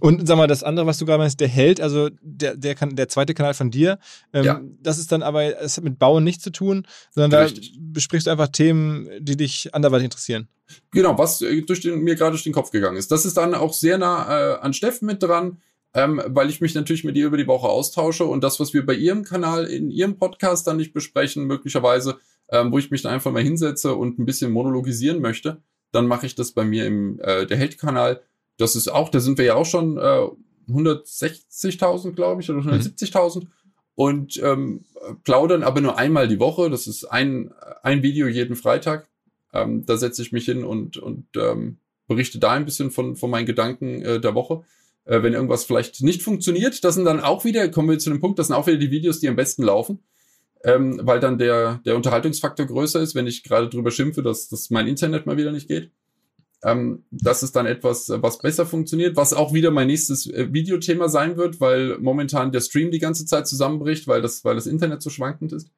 Und sag mal, das andere, was du gerade meinst, der Held, also der, der, kann, der zweite Kanal von dir, ähm, ja. das ist dann aber, es hat mit Bauen nichts zu tun, sondern Richtig. da besprichst du einfach Themen, die dich anderweitig interessieren. Genau, was äh, durch den, mir gerade durch den Kopf gegangen ist. Das ist dann auch sehr nah äh, an Steffen mit dran, ähm, weil ich mich natürlich mit ihr über die Woche austausche und das, was wir bei ihrem Kanal in ihrem Podcast dann nicht besprechen, möglicherweise ähm, wo ich mich dann einfach mal hinsetze und ein bisschen monologisieren möchte, dann mache ich das bei mir im äh, der Held-Kanal. Das ist auch, da sind wir ja auch schon äh, 160.000, glaube ich, oder 170.000 mhm. und ähm, plaudern aber nur einmal die Woche. Das ist ein, ein Video jeden Freitag. Ähm, da setze ich mich hin und, und ähm, berichte da ein bisschen von, von meinen Gedanken äh, der Woche. Äh, wenn irgendwas vielleicht nicht funktioniert, das sind dann auch wieder, kommen wir zu dem Punkt, das sind auch wieder die Videos, die am besten laufen ähm, weil dann der, der Unterhaltungsfaktor größer ist, wenn ich gerade drüber schimpfe, dass, dass mein Internet mal wieder nicht geht. Ähm, das ist dann etwas, was besser funktioniert, was auch wieder mein nächstes äh, Videothema sein wird, weil momentan der Stream die ganze Zeit zusammenbricht, weil das, weil das Internet so schwankend ist.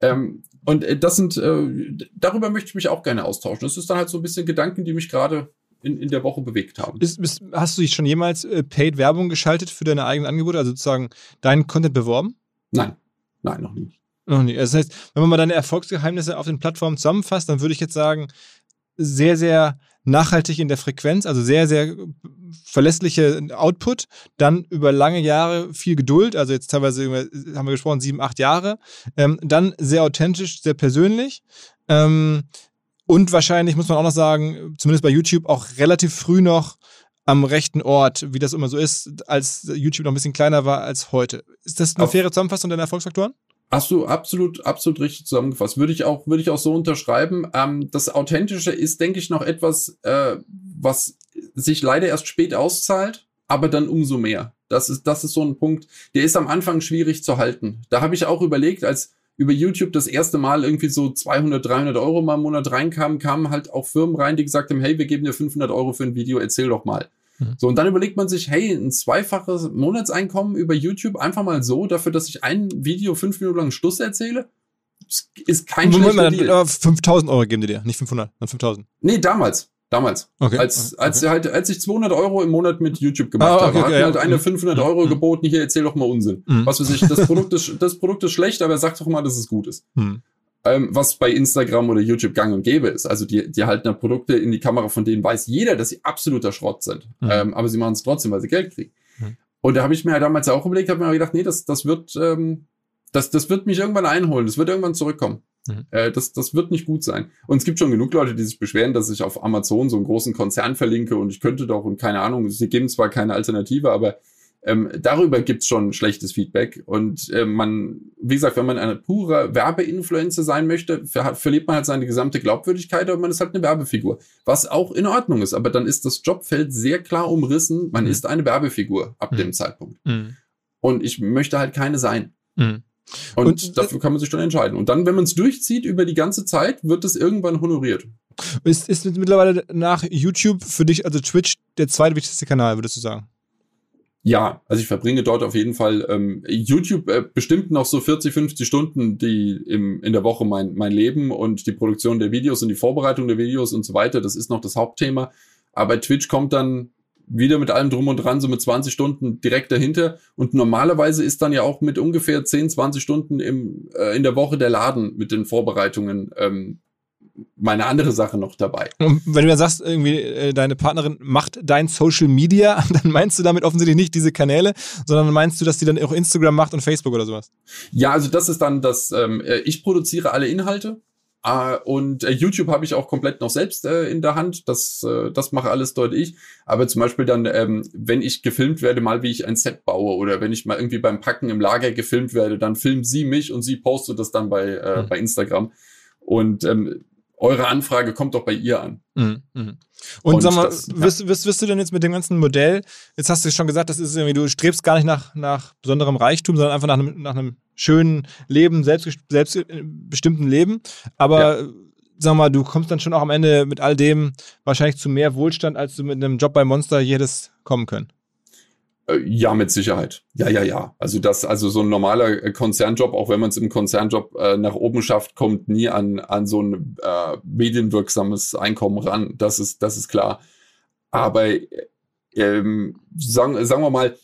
Ähm, und äh, das sind, äh, darüber möchte ich mich auch gerne austauschen. Das ist dann halt so ein bisschen Gedanken, die mich gerade in, in der Woche bewegt haben. Ist, bist, hast du dich schon jemals äh, Paid Werbung geschaltet für deine eigenen Angebote, also sozusagen deinen Content beworben? Nein. Nein, noch nicht. Noch nicht. Das heißt, wenn man mal deine Erfolgsgeheimnisse auf den Plattformen zusammenfasst, dann würde ich jetzt sagen, sehr, sehr nachhaltig in der Frequenz, also sehr, sehr verlässliche Output, dann über lange Jahre viel Geduld, also jetzt teilweise haben wir gesprochen, sieben, acht Jahre, ähm, dann sehr authentisch, sehr persönlich ähm, und wahrscheinlich muss man auch noch sagen, zumindest bei YouTube auch relativ früh noch am rechten Ort, wie das immer so ist, als YouTube noch ein bisschen kleiner war als heute. Ist das eine Auf faire Zusammenfassung deiner Erfolgsfaktoren? Hast du absolut, absolut richtig zusammengefasst. Würde ich auch, würde ich auch so unterschreiben. Ähm, das Authentische ist, denke ich, noch etwas, äh, was sich leider erst spät auszahlt, aber dann umso mehr. Das ist, das ist so ein Punkt, der ist am Anfang schwierig zu halten. Da habe ich auch überlegt, als über YouTube das erste Mal irgendwie so 200, 300 Euro mal im Monat reinkamen, kamen halt auch Firmen rein, die gesagt haben, hey, wir geben dir 500 Euro für ein Video, erzähl doch mal. Mhm. So, und dann überlegt man sich, hey, ein zweifaches Monatseinkommen über YouTube einfach mal so, dafür, dass ich ein Video fünf Minuten lang Schluss erzähle, ist kein Moment, schlechter Deal. Dann, 5000 Euro geben die dir, nicht 500, dann 5000. Nee, damals. Damals. Okay. Als, als, okay. halt, als ich 200 Euro im Monat mit YouTube gemacht ah, okay, habe, hat okay, mir halt ja. eine 500 mhm. Euro mhm. geboten, hier erzähl doch mal Unsinn. Mhm. Was weiß ich, das Produkt ist, das Produkt ist schlecht, aber sag doch mal, dass es gut ist. Mhm. Ähm, was bei Instagram oder YouTube gang und gäbe ist. Also die, die halten ja Produkte in die Kamera, von denen weiß jeder, dass sie absoluter Schrott sind. Mhm. Ähm, aber sie machen es trotzdem, weil sie Geld kriegen. Mhm. Und da habe ich mir halt damals auch überlegt, habe mir gedacht, nee, das, das wird, ähm, das, das wird mich irgendwann einholen, das wird irgendwann zurückkommen. Mhm. Äh, das, das wird nicht gut sein. Und es gibt schon genug Leute, die sich beschweren, dass ich auf Amazon so einen großen Konzern verlinke und ich könnte doch und keine Ahnung, sie geben zwar keine Alternative, aber ähm, darüber gibt's schon schlechtes Feedback. Und äh, man, wie gesagt, wenn man eine pure Werbeinfluencer sein möchte, ver verliert man halt seine gesamte Glaubwürdigkeit, aber man ist halt eine Werbefigur. Was auch in Ordnung ist, aber dann ist das Jobfeld sehr klar umrissen. Man mhm. ist eine Werbefigur ab mhm. dem Zeitpunkt. Mhm. Und ich möchte halt keine sein. Mhm. Und, und, dafür kann man sich dann entscheiden. Und dann, wenn man es durchzieht über die ganze Zeit, wird es irgendwann honoriert. Ist, ist mittlerweile nach YouTube für dich, also Twitch, der zweitwichtigste Kanal, würdest du sagen? Ja, also ich verbringe dort auf jeden Fall ähm, YouTube äh, bestimmt noch so 40, 50 Stunden, die im, in der Woche mein, mein Leben und die Produktion der Videos und die Vorbereitung der Videos und so weiter, das ist noch das Hauptthema. Aber Twitch kommt dann wieder mit allem drum und dran, so mit 20 Stunden direkt dahinter. Und normalerweise ist dann ja auch mit ungefähr 10, 20 Stunden im, äh, in der Woche der Laden mit den Vorbereitungen ähm, meine andere Sache noch dabei. Und wenn du dann sagst, irgendwie äh, deine Partnerin macht dein Social Media, dann meinst du damit offensichtlich nicht diese Kanäle, sondern meinst du, dass die dann auch Instagram macht und Facebook oder sowas? Ja, also das ist dann das, ähm, äh, ich produziere alle Inhalte Uh, und äh, YouTube habe ich auch komplett noch selbst äh, in der Hand. Das, äh, das mache alles dort ich. Aber zum Beispiel dann, ähm, wenn ich gefilmt werde, mal wie ich ein Set baue oder wenn ich mal irgendwie beim Packen im Lager gefilmt werde, dann filmt sie mich und sie postet das dann bei, äh, mhm. bei Instagram. Und ähm, eure Anfrage kommt doch bei ihr an. Mhm. mhm. Und, und, sag mal, das, wirst, ja. wirst, wirst du denn jetzt mit dem ganzen Modell, jetzt hast du schon gesagt, das ist irgendwie, du strebst gar nicht nach, nach besonderem Reichtum, sondern einfach nach einem, nach einem schönen Leben, selbst, selbstbestimmten Leben. Aber ja. sag mal, du kommst dann schon auch am Ende mit all dem wahrscheinlich zu mehr Wohlstand, als du mit einem Job bei Monster jedes kommen können. Äh, ja, mit Sicherheit. Ja, ja, ja. Also das, also so ein normaler äh, Konzernjob, auch wenn man es im Konzernjob äh, nach oben schafft, kommt nie an, an so ein äh, medienwirksames Einkommen ran. Das ist, das ist klar. Aber ähm, sagen, sagen wir mal,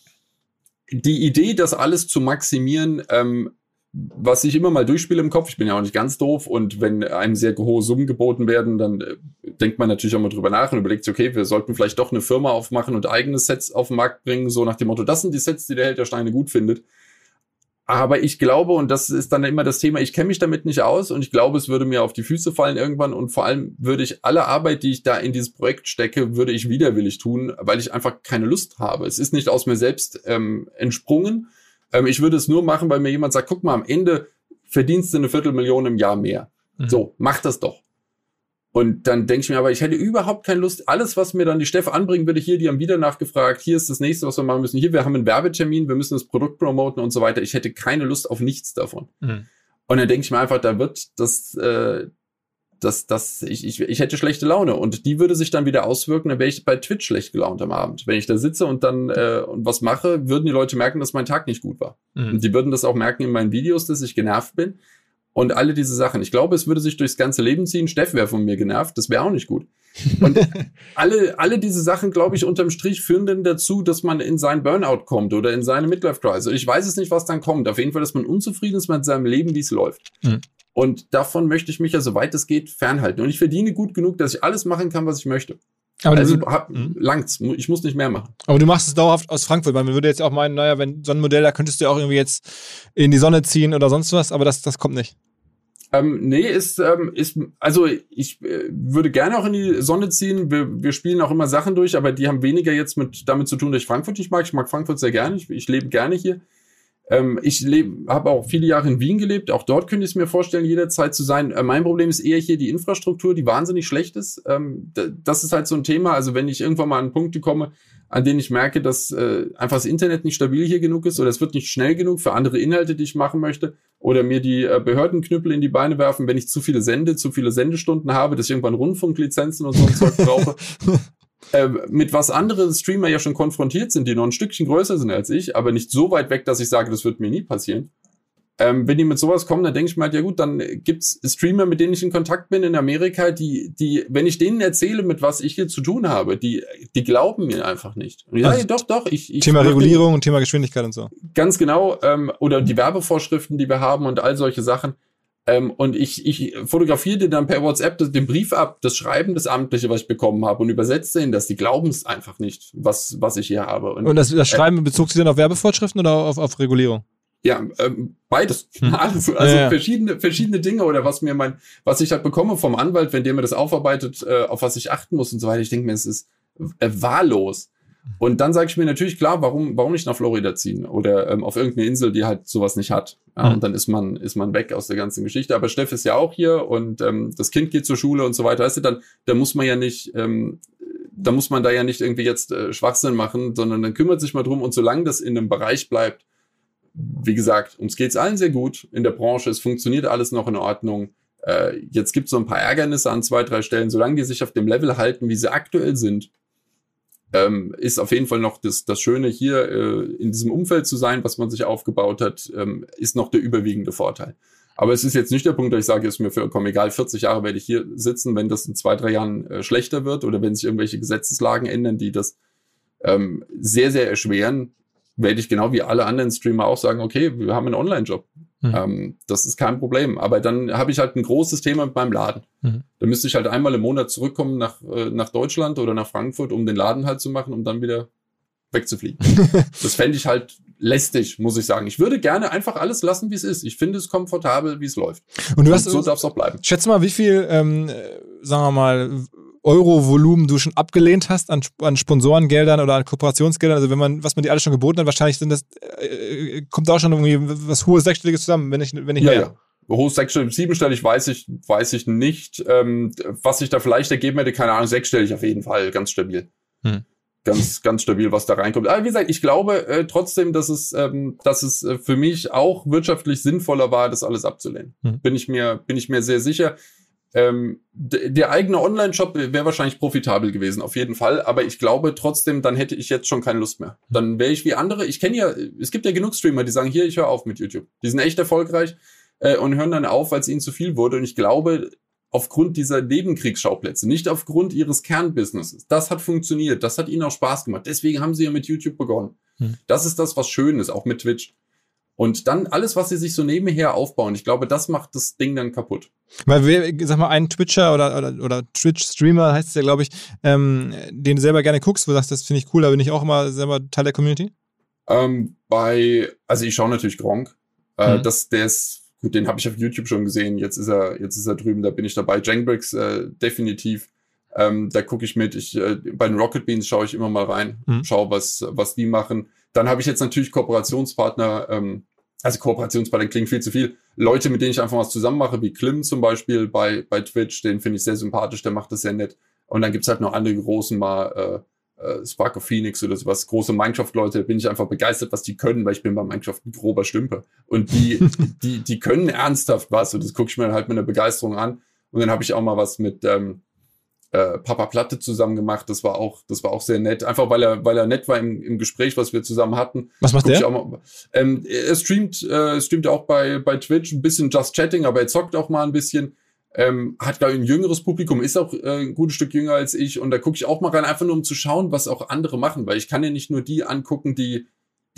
die Idee, das alles zu maximieren, ähm, was ich immer mal durchspiele im Kopf, ich bin ja auch nicht ganz doof und wenn einem sehr hohe Summen geboten werden, dann äh, denkt man natürlich auch mal drüber nach und überlegt sich, okay, wir sollten vielleicht doch eine Firma aufmachen und eigene Sets auf den Markt bringen, so nach dem Motto, das sind die Sets, die der Held der Steine gut findet. Aber ich glaube, und das ist dann immer das Thema, ich kenne mich damit nicht aus und ich glaube, es würde mir auf die Füße fallen irgendwann und vor allem würde ich alle Arbeit, die ich da in dieses Projekt stecke, würde ich widerwillig tun, weil ich einfach keine Lust habe. Es ist nicht aus mir selbst ähm, entsprungen. Ähm, ich würde es nur machen, weil mir jemand sagt, guck mal, am Ende verdienst du eine Viertelmillion im Jahr mehr. Mhm. So, mach das doch. Und dann denke ich mir aber, ich hätte überhaupt keine Lust. Alles, was mir dann die Steff anbringen würde, hier, die haben wieder nachgefragt, hier ist das nächste, was wir machen müssen. Hier, wir haben einen Werbetermin, wir müssen das Produkt promoten und so weiter. Ich hätte keine Lust auf nichts davon. Mhm. Und dann denke ich mir einfach, da wird das, äh, das, das, ich, ich, ich hätte schlechte Laune. Und die würde sich dann wieder auswirken, dann wäre ich bei Twitch schlecht gelaunt am Abend. Wenn ich da sitze und dann äh, und was mache, würden die Leute merken, dass mein Tag nicht gut war. Mhm. Und die würden das auch merken in meinen Videos, dass ich genervt bin und alle diese Sachen. Ich glaube, es würde sich durchs ganze Leben ziehen. Steff wäre von mir genervt, das wäre auch nicht gut. Und alle, alle diese Sachen, glaube ich, unterm Strich führen dann dazu, dass man in seinen Burnout kommt oder in seine Midlife Crisis. Ich weiß es nicht, was dann kommt. Auf jeden Fall, dass man unzufrieden ist mit seinem Leben, wie es läuft. Mhm. Und davon möchte ich mich ja, soweit es geht, fernhalten. Und ich verdiene gut genug, dass ich alles machen kann, was ich möchte. Aber also du, hab, mhm. langt's. Ich muss nicht mehr machen. Aber du machst es dauerhaft aus Frankfurt, weil man würde jetzt auch meinen, naja, wenn so ein Modell, da könntest du ja auch irgendwie jetzt in die Sonne ziehen oder sonst was, aber das, das kommt nicht. Ähm, nee, ist, ähm, ist, also ich äh, würde gerne auch in die Sonne ziehen. Wir, wir spielen auch immer Sachen durch, aber die haben weniger jetzt mit damit zu tun, dass ich Frankfurt nicht mag. Ich mag Frankfurt sehr gerne. Ich, ich lebe gerne hier. Ähm, ich habe auch viele Jahre in Wien gelebt. Auch dort könnte ich es mir vorstellen, jederzeit zu sein. Äh, mein Problem ist eher hier die Infrastruktur, die wahnsinnig schlecht ist. Ähm, das ist halt so ein Thema. Also wenn ich irgendwann mal an Punkte komme, an denen ich merke, dass äh, einfach das Internet nicht stabil hier genug ist oder es wird nicht schnell genug für andere Inhalte, die ich machen möchte oder mir die äh, Behördenknüppel in die Beine werfen, wenn ich zu viele Sende, zu viele Sendestunden habe, dass ich irgendwann Rundfunklizenzen und so ein Zeug brauche. äh, mit was andere Streamer ja schon konfrontiert sind, die noch ein Stückchen größer sind als ich, aber nicht so weit weg, dass ich sage, das wird mir nie passieren. Ähm, wenn die mit sowas kommen, dann denke ich mir halt, ja gut, dann gibt's Streamer, mit denen ich in Kontakt bin in Amerika, die, die, wenn ich denen erzähle, mit was ich hier zu tun habe, die, die glauben mir einfach nicht. Und ja, also, doch, doch. Ich, ich Thema Regulierung und Thema Geschwindigkeit und so. Ganz genau. Ähm, oder die Werbevorschriften, die wir haben und all solche Sachen. Ähm, und ich, ich fotografiere dir dann per WhatsApp den Brief ab, das Schreiben, das Amtliche, was ich bekommen habe und übersetze ihnen das. Die glauben es einfach nicht, was, was ich hier habe. Und, und das, das Schreiben äh, bezog sich dann auf Werbevorschriften oder auf, auf Regulierung? Ja, ähm, beides. Hm. Also, also ja, ja. verschiedene, verschiedene Dinge oder was mir mein, was ich halt bekomme vom Anwalt, wenn der mir das aufarbeitet, äh, auf was ich achten muss und so weiter. Ich denke mir, es ist äh, wahllos. Und dann sage ich mir natürlich klar, warum, warum nicht nach Florida ziehen oder ähm, auf irgendeine Insel, die halt sowas nicht hat. Ja, mhm. Und dann ist man, ist man weg aus der ganzen Geschichte. Aber Steff ist ja auch hier und ähm, das Kind geht zur Schule und so weiter. Weißt du, dann, da muss man ja nicht, ähm, da muss man da ja nicht irgendwie jetzt äh, Schwachsinn machen, sondern dann kümmert sich mal drum und solange das in einem Bereich bleibt, wie gesagt, uns geht's allen sehr gut in der Branche. Es funktioniert alles noch in Ordnung. Äh, jetzt gibt es so ein paar Ärgernisse an zwei, drei Stellen. Solange die sich auf dem Level halten, wie sie aktuell sind, ähm, ist auf jeden Fall noch das, das Schöne hier äh, in diesem Umfeld zu sein, was man sich aufgebaut hat, ähm, ist noch der überwiegende Vorteil. Aber es ist jetzt nicht der Punkt, dass ich sage, ist mir vollkommen egal, 40 Jahre werde ich hier sitzen, wenn das in zwei, drei Jahren äh, schlechter wird oder wenn sich irgendwelche Gesetzeslagen ändern, die das ähm, sehr, sehr erschweren, werde ich genau wie alle anderen Streamer auch sagen, okay, wir haben einen Online-Job. Mhm. Ähm, das ist kein Problem. Aber dann habe ich halt ein großes Thema mit meinem Laden. Mhm. Da müsste ich halt einmal im Monat zurückkommen nach, äh, nach Deutschland oder nach Frankfurt, um den Laden halt zu machen, um dann wieder wegzufliegen. das fände ich halt lästig, muss ich sagen. Ich würde gerne einfach alles lassen, wie es ist. Ich finde es komfortabel, wie es läuft. Und du hast Und so darf es auch bleiben. Schätze mal, wie viel, ähm, sagen wir mal, Euro-Volumen du schon abgelehnt hast an, an Sponsorengeldern oder an Kooperationsgeldern. Also wenn man, was man dir alles schon geboten hat, wahrscheinlich sind das, äh, kommt da auch schon irgendwie was hohes sechsstelliges zusammen, wenn ich, wenn ich ja, ja. Hohes sechsstellig, siebenstellig weiß ich, weiß ich nicht. Ähm, was sich da vielleicht ergeben hätte, keine Ahnung, sechsstellig auf jeden Fall, ganz stabil. Hm ganz, ganz stabil, was da reinkommt. Aber wie gesagt, ich glaube äh, trotzdem, dass es, ähm, dass es äh, für mich auch wirtschaftlich sinnvoller war, das alles abzulehnen. Hm. Bin ich mir, bin ich mir sehr sicher. Ähm, der eigene Online-Shop wäre wahrscheinlich profitabel gewesen, auf jeden Fall. Aber ich glaube trotzdem, dann hätte ich jetzt schon keine Lust mehr. Hm. Dann wäre ich wie andere. Ich kenne ja, es gibt ja genug Streamer, die sagen, hier, ich höre auf mit YouTube. Die sind echt erfolgreich äh, und hören dann auf, weil es ihnen zu viel wurde. Und ich glaube, aufgrund dieser Nebenkriegsschauplätze, nicht aufgrund ihres Kernbusinesses. Das hat funktioniert, das hat ihnen auch Spaß gemacht. Deswegen haben sie ja mit YouTube begonnen. Hm. Das ist das, was schön ist, auch mit Twitch. Und dann alles, was sie sich so nebenher aufbauen, ich glaube, das macht das Ding dann kaputt. Weil wir, sag mal, ein Twitcher oder, oder, oder Twitch-Streamer heißt es ja, glaube ich, ähm, den du selber gerne guckst, wo du sagst, das finde ich cool, da bin ich auch immer selber Teil der Community? Ähm, bei, also ich schaue natürlich Gronk. Äh, hm. das, der ist Gut, den habe ich auf YouTube schon gesehen. Jetzt ist er, jetzt ist er drüben, da bin ich dabei. Jangbricks äh, definitiv. Ähm, da gucke ich mit. Ich, äh, bei den Rocket Beans schaue ich immer mal rein, mhm. schaue, was, was die machen. Dann habe ich jetzt natürlich Kooperationspartner, ähm, also Kooperationspartner klingt viel zu viel. Leute, mit denen ich einfach was zusammen mache, wie Klim zum Beispiel bei, bei Twitch, den finde ich sehr sympathisch, der macht das sehr nett. Und dann gibt's halt noch andere großen mal, äh, äh, Spark of Phoenix oder sowas, große Minecraft-Leute, bin ich einfach begeistert, was die können, weil ich bin bei Minecraft ein grober Stümper. Und die, die, die können ernsthaft was und das gucke ich mir halt mit einer Begeisterung an. Und dann habe ich auch mal was mit ähm, äh, Papa Platte zusammen gemacht. Das war auch, das war auch sehr nett. Einfach weil er, weil er nett war im, im Gespräch, was wir zusammen hatten. Was macht der? Mal, ähm, er streamt, äh, streamt auch bei, bei Twitch ein bisschen Just Chatting, aber er zockt auch mal ein bisschen. Ähm, hat, glaube ich, ein jüngeres Publikum, ist auch äh, ein gutes Stück jünger als ich. Und da gucke ich auch mal rein, einfach nur um zu schauen, was auch andere machen. Weil ich kann ja nicht nur die angucken, die,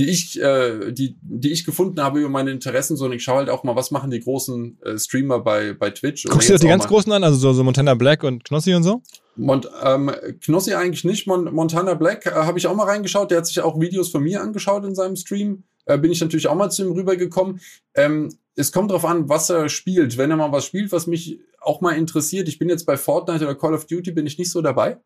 die ich, äh, die, die ich gefunden habe über meine Interessen, sondern ich schaue halt auch mal, was machen die großen äh, Streamer bei, bei Twitch. Guckst du dir die ganz großen an, also so, so Montana Black und Knossi und so? Mont, ähm, Knossi eigentlich nicht. Mon Montana Black äh, habe ich auch mal reingeschaut. Der hat sich auch Videos von mir angeschaut in seinem Stream. Äh, bin ich natürlich auch mal zu ihm rübergekommen. Ähm, es kommt drauf an, was er spielt. Wenn er mal was spielt, was mich auch mal interessiert, ich bin jetzt bei Fortnite oder Call of Duty, bin ich nicht so dabei.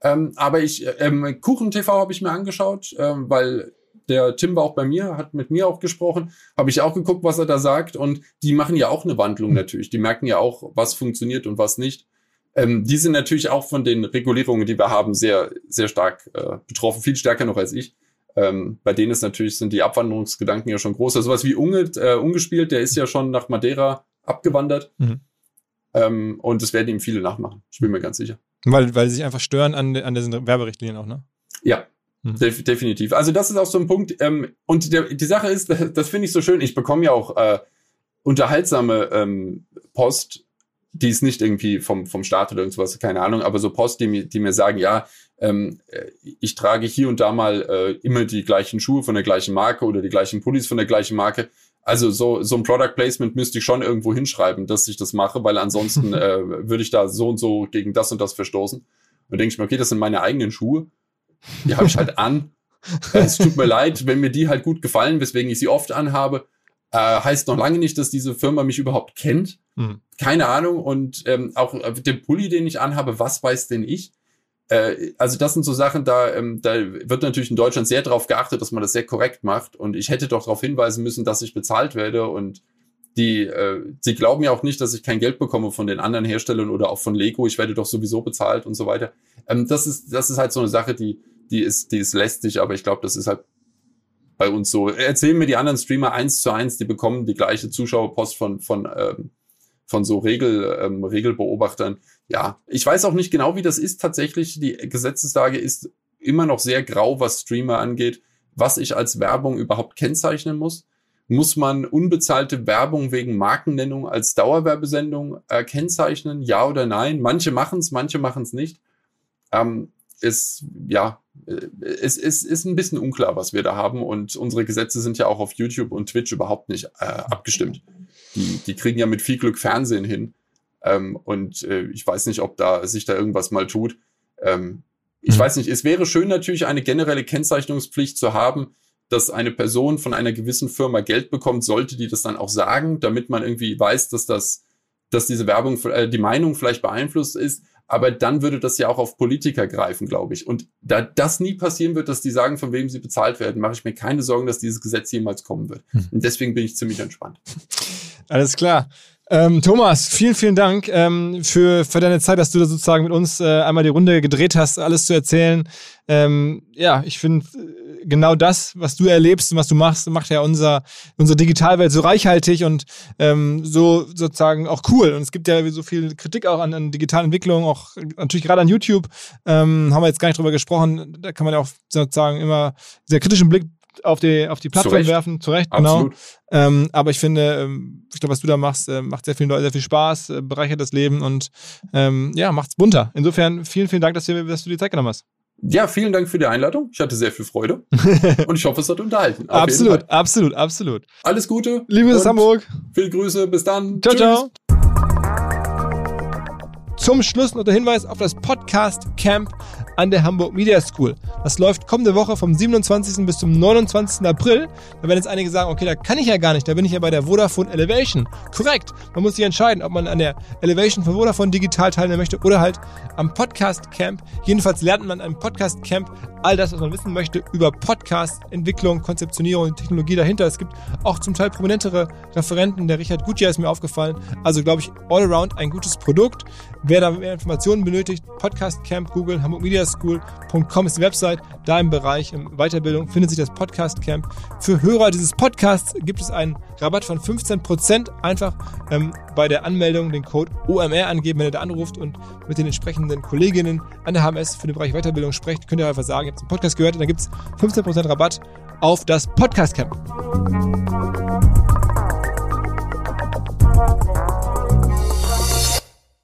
Ähm, aber ich, ähm, Kuchen TV habe ich mir angeschaut, ähm, weil der Tim war auch bei mir, hat mit mir auch gesprochen, habe ich auch geguckt, was er da sagt und die machen ja auch eine Wandlung natürlich. Die merken ja auch, was funktioniert und was nicht. Ähm, die sind natürlich auch von den Regulierungen, die wir haben, sehr, sehr stark äh, betroffen, viel stärker noch als ich. Ähm, bei denen ist natürlich, sind die Abwanderungsgedanken ja schon groß. Also sowas wie Unge, äh, Ungespielt, der ist ja schon nach Madeira abgewandert. Mhm. Ähm, und das werden ihm viele nachmachen. Ich bin mir ganz sicher. Weil, weil sie sich einfach stören an, an diesen Werberichtlinien auch, ne? Ja, mhm. def definitiv. Also das ist auch so ein Punkt. Ähm, und der, die Sache ist, das, das finde ich so schön. Ich bekomme ja auch äh, unterhaltsame ähm, Post, die ist nicht irgendwie vom, vom Staat oder irgendwas, keine Ahnung, aber so Post, die mir, die mir sagen, ja, ähm, äh, ich trage hier und da mal äh, immer die gleichen Schuhe von der gleichen Marke oder die gleichen Pullis von der gleichen Marke. Also so, so ein Product Placement müsste ich schon irgendwo hinschreiben, dass ich das mache, weil ansonsten äh, würde ich da so und so gegen das und das verstoßen. Und denke ich mir, okay, das sind meine eigenen Schuhe. Die habe ich halt an. es tut mir leid, wenn mir die halt gut gefallen, weswegen ich sie oft anhabe. Äh, heißt noch lange nicht, dass diese Firma mich überhaupt kennt. Mhm. Keine Ahnung. Und ähm, auch äh, den Pulli, den ich anhabe, was weiß denn ich? Äh, also das sind so Sachen, da, ähm, da wird natürlich in Deutschland sehr darauf geachtet, dass man das sehr korrekt macht. Und ich hätte doch darauf hinweisen müssen, dass ich bezahlt werde. Und die, äh, sie glauben ja auch nicht, dass ich kein Geld bekomme von den anderen Herstellern oder auch von Lego. Ich werde doch sowieso bezahlt und so weiter. Ähm, das ist, das ist halt so eine Sache, die, die ist, die ist lästig, aber ich glaube, das ist halt bei uns so. Erzählen mir die anderen Streamer eins zu eins, die bekommen die gleiche Zuschauerpost von, von, ähm, von so Regel, ähm, Regelbeobachtern ja, ich weiß auch nicht genau, wie das ist. Tatsächlich, die Gesetzeslage ist immer noch sehr grau, was Streamer angeht, was ich als Werbung überhaupt kennzeichnen muss. Muss man unbezahlte Werbung wegen Markennennung als Dauerwerbesendung äh, kennzeichnen? Ja oder nein? Manche machen es, manche machen es nicht. Ähm, ist, ja, äh, es, es ist ein bisschen unklar, was wir da haben. Und unsere Gesetze sind ja auch auf YouTube und Twitch überhaupt nicht äh, abgestimmt. Die, die kriegen ja mit viel Glück Fernsehen hin. Ähm, und äh, ich weiß nicht, ob da sich da irgendwas mal tut. Ähm, ich mhm. weiß nicht, es wäre schön natürlich eine generelle Kennzeichnungspflicht zu haben, dass eine Person von einer gewissen Firma Geld bekommt, sollte die das dann auch sagen, damit man irgendwie weiß, dass das, dass diese Werbung, äh, die Meinung vielleicht beeinflusst ist. Aber dann würde das ja auch auf Politiker greifen, glaube ich. Und da das nie passieren wird, dass die sagen, von wem sie bezahlt werden, mache ich mir keine Sorgen, dass dieses Gesetz jemals kommen wird. Hm. Und deswegen bin ich ziemlich entspannt. Alles klar. Ähm, Thomas, vielen, vielen Dank ähm, für, für deine Zeit, dass du da sozusagen mit uns äh, einmal die Runde gedreht hast, alles zu erzählen. Ähm, ja, ich finde äh, genau das, was du erlebst und was du machst, macht ja unser, unsere Digitalwelt so reichhaltig und ähm, so sozusagen auch cool. Und es gibt ja so viel Kritik auch an, an digitalen Entwicklungen, auch natürlich gerade an YouTube. Ähm, haben wir jetzt gar nicht drüber gesprochen. Da kann man ja auch sozusagen immer sehr kritischen Blick auf die, auf die Plattform Zurecht. werfen, zu Recht, genau. Ähm, aber ich finde, ähm, ich glaube, was du da machst, äh, macht sehr Leuten sehr viel Spaß, äh, bereichert das Leben und ähm, ja, macht es bunter. Insofern vielen, vielen Dank, dass du, dass du die Zeit genommen hast. Ja, vielen Dank für die Einladung. Ich hatte sehr viel Freude und ich hoffe, es hat unterhalten. absolut, absolut, absolut. Alles Gute. Liebes Hamburg. Viele Grüße. Bis dann. Ciao, Tschüss. ciao. Zum Schluss noch der Hinweis auf das Podcast Camp an der Hamburg Media School. Das läuft kommende Woche vom 27. bis zum 29. April. Da werden jetzt einige sagen, okay, da kann ich ja gar nicht, da bin ich ja bei der Vodafone Elevation. Korrekt. Man muss sich entscheiden, ob man an der Elevation von Vodafone digital teilnehmen möchte oder halt am Podcast Camp. Jedenfalls lernt man am Podcast Camp all das, was man wissen möchte über Podcast, Entwicklung, Konzeptionierung und Technologie dahinter. Es gibt auch zum Teil prominentere Referenten. Der Richard Gutjahr ist mir aufgefallen. Also glaube ich, all around ein gutes Produkt. Wer da mehr Informationen benötigt, Podcast Camp, Google, Hamburg Media ist die Website. Da im Bereich Weiterbildung findet sich das Podcast Camp. Für Hörer dieses Podcasts gibt es einen Rabatt von 15%. Einfach ähm, bei der Anmeldung den Code OMR angeben, wenn ihr da anruft und mit den entsprechenden Kolleginnen an der HMS für den Bereich Weiterbildung sprecht. Könnt ihr einfach sagen, ihr habt den Podcast gehört und dann gibt es 15% Rabatt auf das Podcast Camp.